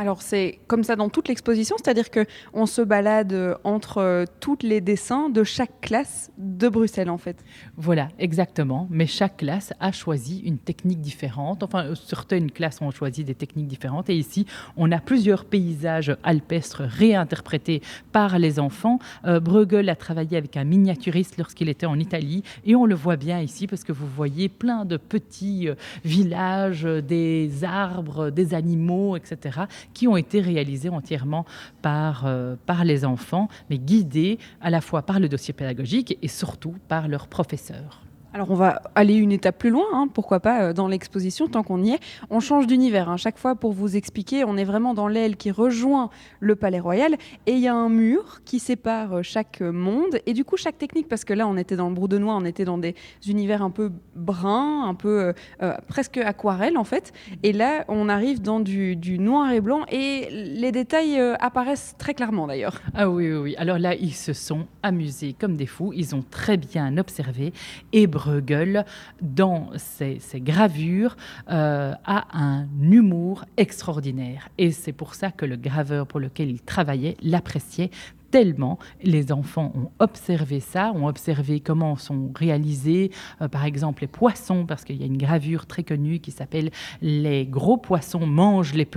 Alors c'est comme ça dans toute l'exposition, c'est-à-dire que on se balade euh, entre euh, tous les dessins de chaque classe de Bruxelles en fait. Voilà, exactement. Mais chaque classe a choisi une technique différente. Enfin, euh, certaines classes ont choisi des techniques différentes. Et ici, on a plusieurs paysages alpestres réinterprétés par les enfants. Bruegel a travaillé avec un miniaturiste lorsqu'il était en Italie, et on le voit bien ici parce que vous voyez plein de petits villages, des arbres, des animaux, etc qui ont été réalisés entièrement par, euh, par les enfants, mais guidés à la fois par le dossier pédagogique et surtout par leurs professeurs. Alors on va aller une étape plus loin, hein, pourquoi pas euh, dans l'exposition tant qu'on y est. On change d'univers. Hein. Chaque fois pour vous expliquer, on est vraiment dans l'aile qui rejoint le Palais Royal et il y a un mur qui sépare euh, chaque monde et du coup chaque technique, parce que là on était dans le brou de noix, on était dans des univers un peu bruns, un peu euh, presque aquarelle en fait. Et là on arrive dans du, noir et blanc et les détails apparaissent très clairement d'ailleurs. Ah oui, oui, oui. Alors là ils se sont amusés comme des fous, ils ont très bien observé et Dans ses, gravures, euh, a un humour extraordinaire. Et c'est pour ça que le graveur pour lequel il travaillait l'appréciait tellement. Les enfants ont observé ça, ont observé comment sont réalisés, euh, par exemple, les poissons, parce qu'il y a une gravure très connue qui s'appelle Les gros poissons mangent les,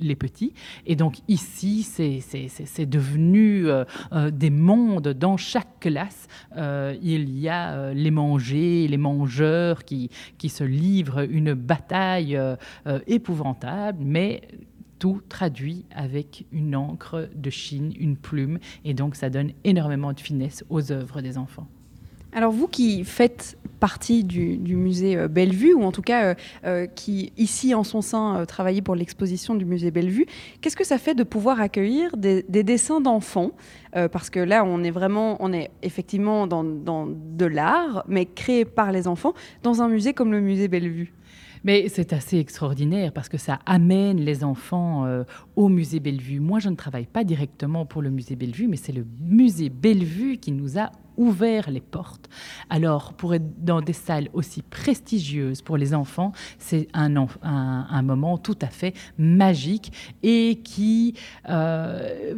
les petits. Et donc ici, c'est devenu euh, euh, des mondes. Dans chaque classe, euh, il y a les mangés, les mangeurs qui, qui se livrent une bataille épouvantable, mais tout traduit avec une encre de Chine, une plume, et donc ça donne énormément de finesse aux œuvres des enfants. Alors vous qui faites partie du, musée euh, Bellevue, ou en tout cas euh, euh, qui ici en son sein travaillait pour l'exposition du musée Bellevue, qu'est-ce que ça fait de pouvoir accueillir des, dessins d'enfants? Parce que là, on est vraiment, on est effectivement dans, dans de l'art, mais créé par les enfants, dans un musée comme le musée Bellevue. Mais c'est assez extraordinaire parce que ça amène les enfants au musée Bellevue. Moi, je ne travaille pas directement pour le musée Bellevue, mais c'est le musée Bellevue qui nous a ouvert les portes. Alors, pour être dans des salles aussi prestigieuses pour les enfants, c'est un, un, moment tout à fait magique et qui... Euh,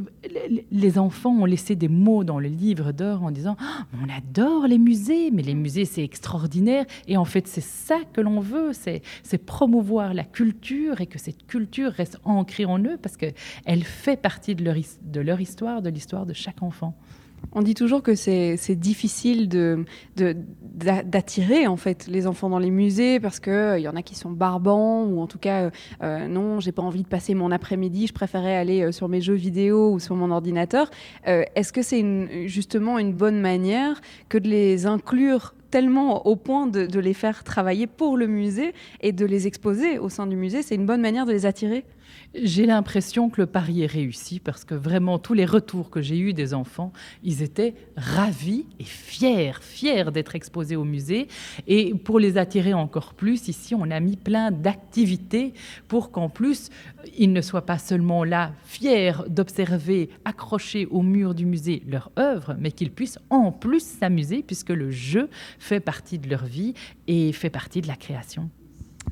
les enfants ont laissé des mots dans le livre d'or en disant ah, On adore les musées, mais les musées, c'est extraordinaire. Et en fait, c'est ça que l'on veut, c'est promouvoir la culture et que cette culture reste ancrée en eux parce qu'elle fait partie de leur, histoire, de l'histoire de chaque enfant. On dit toujours que c'est difficile d'attirer en fait les enfants dans les musées parce qu'il euh, y en a qui sont barbants ou en tout cas euh, euh, non, j'ai pas envie de passer mon après-midi, je préférais aller sur mes jeux vidéo ou sur mon ordinateur. Est-ce que c'est justement une bonne manière que de les inclure tellement au point de les faire travailler pour le musée et de les exposer au sein du musée? C'est une bonne manière de les attirer? J'ai l'impression que le pari est réussi parce que vraiment tous les retours que j'ai eus des enfants, ils étaient ravis et fiers, fiers d'être exposés au musée. Et pour les attirer encore plus, ici, on a mis plein d'activités pour qu'en plus, ils ne soient pas seulement là, fiers d'observer, accrochés au mur du musée leur œuvre, mais qu'ils puissent en plus s'amuser puisque le jeu fait partie de leur vie et fait partie de la création.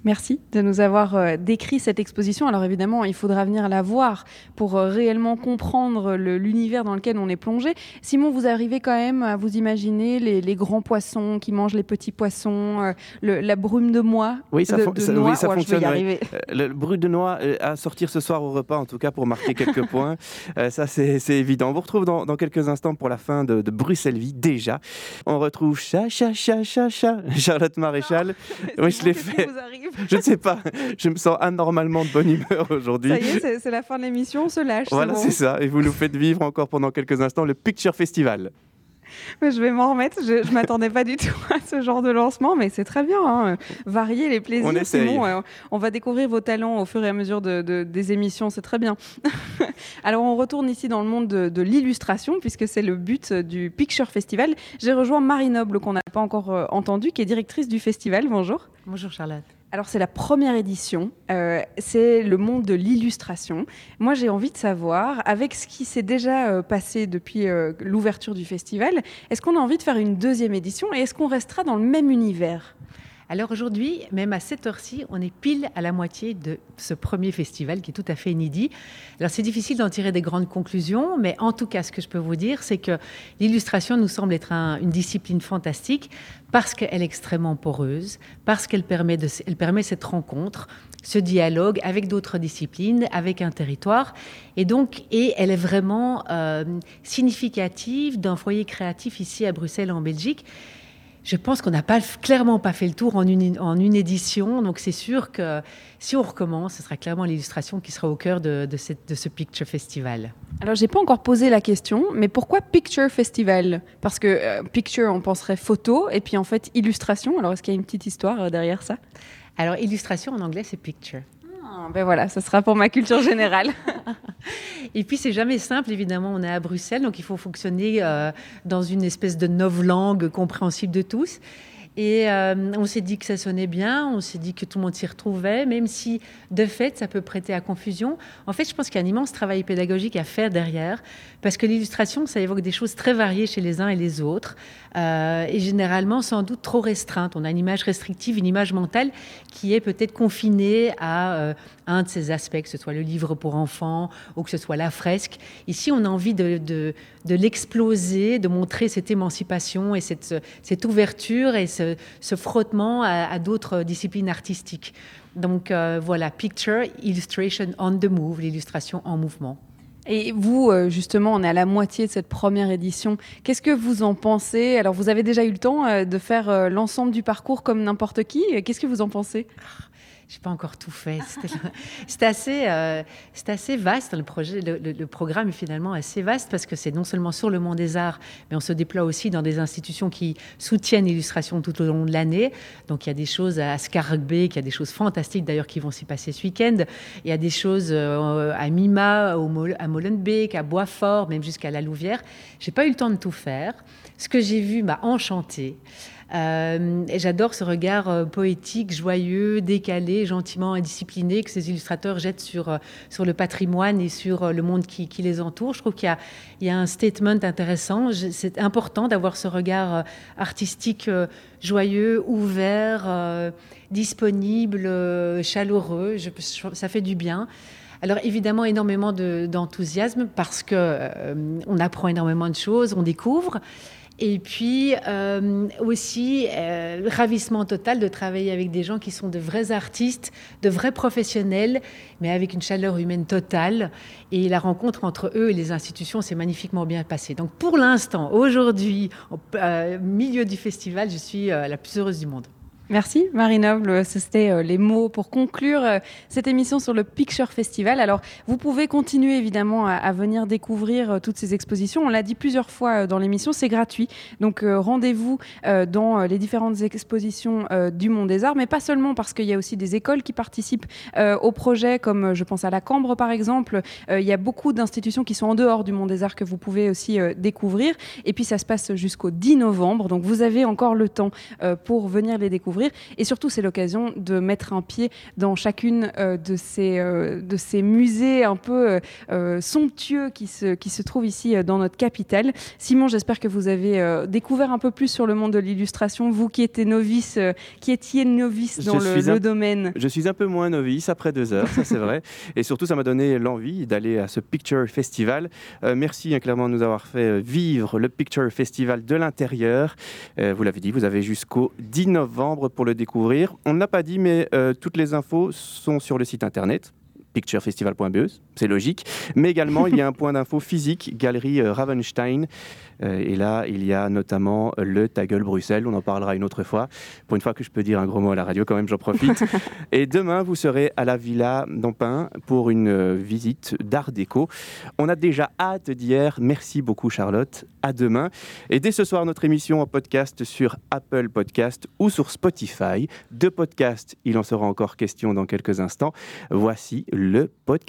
Merci de nous avoir euh, décrit cette exposition. Alors évidemment, il faudra venir la voir pour euh, réellement comprendre l'univers dans lequel on est plongé. Simon, vous arrivez quand même à vous imaginer les, grands poissons qui mangent les petits poissons, euh, la brume de noix Oui, ça, Oui, ça fonctionne. le brume de noix à sortir ce soir au repas, en tout cas pour marquer quelques points. ça, c'est évident. On vous retrouve dans, quelques instants pour la fin de, Bruxelles Vie, déjà. On retrouve chat, chat, chat, chat, chat, Charlotte Maréchal. oui, je l'ai fait. je ne sais pas. Je me sens anormalement de bonne humeur aujourd'hui. Ça y est, c'est la fin de l'émission, on se lâche. Voilà, c'est ça. Et vous nous faites vivre encore pendant quelques instants le Picture Festival. Mais je vais m'en remettre. Je ne m'attendais pas du tout à ce genre de lancement, mais c'est très bien. Hein. Varier les plaisirs. On, on va découvrir vos talents au fur et à mesure de, des émissions. C'est très bien. Alors, on retourne ici dans le monde de, l'illustration, puisque c'est le but du Picture Festival. J'ai rejoint Marie Noble, qu'on n'a pas encore euh, entendue, qui est directrice du festival. Bonjour. Bonjour Charlotte. alors c'est la première édition, euh, c'est le monde de l'illustration. Moi j'ai envie de savoir, avec ce qui s'est déjà euh, passé depuis euh, l'ouverture du festival, est-ce qu'on a envie de faire une deuxième édition et est-ce qu'on restera dans le même univers? Alors aujourd'hui, même à cette heure-ci, on est pile à la moitié de ce premier festival qui est tout à fait inédit. Alors c'est difficile d'en tirer des grandes conclusions, mais en tout cas, ce que je peux vous dire, c'est que l'illustration nous semble être une discipline fantastique parce qu'elle est extrêmement poreuse, parce qu'elle permet, cette rencontre, ce dialogue avec d'autres disciplines, avec un territoire. Et donc, et elle est vraiment euh, significative d'un foyer créatif ici à Bruxelles, en Belgique je pense qu'on n'a pas, clairement pas fait le tour en une, en une édition. Donc c'est sûr que si on recommence, ce sera clairement l'illustration qui sera au cœur de, de, cette, de ce Picture Festival. Alors j'ai pas encore posé la question, mais pourquoi Picture Festival? Parce que euh, Picture, on penserait photo, et puis en fait illustration. Alors est-ce qu'il y a une petite histoire euh, derrière ça? Alors illustration en anglais, c'est Picture. Ah, ben voilà, ce sera pour ma culture générale. Et puis, c'est jamais simple, évidemment. On est à Bruxelles, donc il faut fonctionner euh, dans une espèce de langue compréhensible de tous. Et euh, on s'est dit que ça sonnait bien, on s'est dit que tout le monde s'y retrouvait, même si de fait ça peut prêter à confusion. En fait, je pense qu'il y a un immense travail pédagogique à faire derrière, parce que l'illustration, ça évoque des choses très variées chez les uns et les autres, euh, et généralement sans doute trop restreintes. On a une image restrictive, une image mentale qui est peut-être confinée à euh, un de ces aspects, que ce soit le livre pour enfants ou que ce soit la fresque. Ici, on a envie de, l'exploser, de montrer cette émancipation et cette, cette ouverture et ce ce, frottement à, d'autres disciplines artistiques. Donc euh, voilà, picture, illustration on the move, l'illustration en mouvement. Et vous, euh, justement, on est à la moitié de cette première édition. Qu'est-ce que vous en pensez? Alors, vous avez déjà eu le temps euh, de faire l'ensemble du parcours comme n'importe qui? Qu'est-ce que vous en pensez? J'ai pas encore tout fait. Euh, assez vaste. Le, projet, le, programme est finalement assez vaste parce que c'est non seulement sur le monde des arts, mais on se déploie aussi dans des institutions qui soutiennent l'illustration tout au long de l'année. Donc il y a des choses à Scarbeck, il y a des choses fantastiques d'ailleurs qui vont s'y passer ce week-end. Il y a des choses euh, à Mima, à Molenbeek, à Boisfort, même jusqu'à la Louvière. J'ai pas eu le temps de tout faire. Ce que j'ai vu m'a enchanté. Euh, j'adore ce regard euh, poétique, joyeux, décalé, gentiment indiscipliné que ces illustrateurs jettent sur, euh, sur le patrimoine et sur le monde qui, les entoure. Je trouve qu'il y, y, a un statement intéressant. C'est important d'avoir ce regard artistique joyeux, ouvert, disponible, chaleureux. Ça fait du bien. Alors évidemment énormément d'enthousiasme parce que on apprend énormément de choses, on découvre. Et puis euh, aussi, euh, ravissement total de travailler avec des gens qui sont de vrais artistes, de vrais professionnels, mais avec une chaleur humaine totale. Et la rencontre entre eux et les institutions s'est magnifiquement bien passée. Donc pour l'instant, aujourd'hui, au euh, milieu du festival, je suis la plus heureuse du monde. Merci Marie Noble, c'était euh, les mots pour conclure euh, cette émission sur le Picture Festival. Alors vous pouvez continuer évidemment à, venir découvrir euh, toutes ces expositions. On l'a dit plusieurs fois dans l'émission, c'est gratuit. Donc rendez-vous dans les différentes expositions du Monde des Arts, mais pas seulement parce qu'il y a aussi des écoles qui participent au projet, comme je pense à la Cambre par exemple. Il y a beaucoup d'institutions qui sont en dehors du Monde des Arts que vous pouvez aussi découvrir. Et puis ça se passe jusqu'au 10 novembre, donc vous avez encore le temps pour venir les découvrir. Et surtout, c'est l'occasion de mettre un pied dans chacune euh, de, ces, euh, de ces musées un peu euh, somptueux qui se, qui se trouvent ici dans notre capitale. Simon, j'espère que vous avez découvert un peu plus sur le monde de l'illustration, vous qui étiez novice, qui étiez novice dans le, domaine. Je suis un peu moins novice après deux heures, ça c'est vrai. Et surtout, ça m'a donné l'envie d'aller à ce Picture Festival. merci hein, clairement de nous avoir fait vivre le Picture Festival de l'intérieur. vous l'avez dit, vous avez jusqu'au 10 novembre pour le découvrir. On ne l'a pas dit, mais euh, toutes les infos sont sur le site internet picturefestival.be, c'est logique. Mais également, il y a un point d'info physique, galerie euh, Ravenstein. Euh, et là, il y a notamment le Ta gueule Bruxelles, on en parlera une autre fois. Pour une fois que je peux dire un gros mot à la radio, quand même, j'en profite. et demain, vous serez à la Villa d'Ampin pour une euh, visite d'art déco. On a déjà hâte d'hier. Merci beaucoup, Charlotte. À demain. Et dès ce soir, notre émission en podcast sur Apple Podcast ou sur Spotify. De podcast, il en sera encore question dans quelques instants. Voici le podcast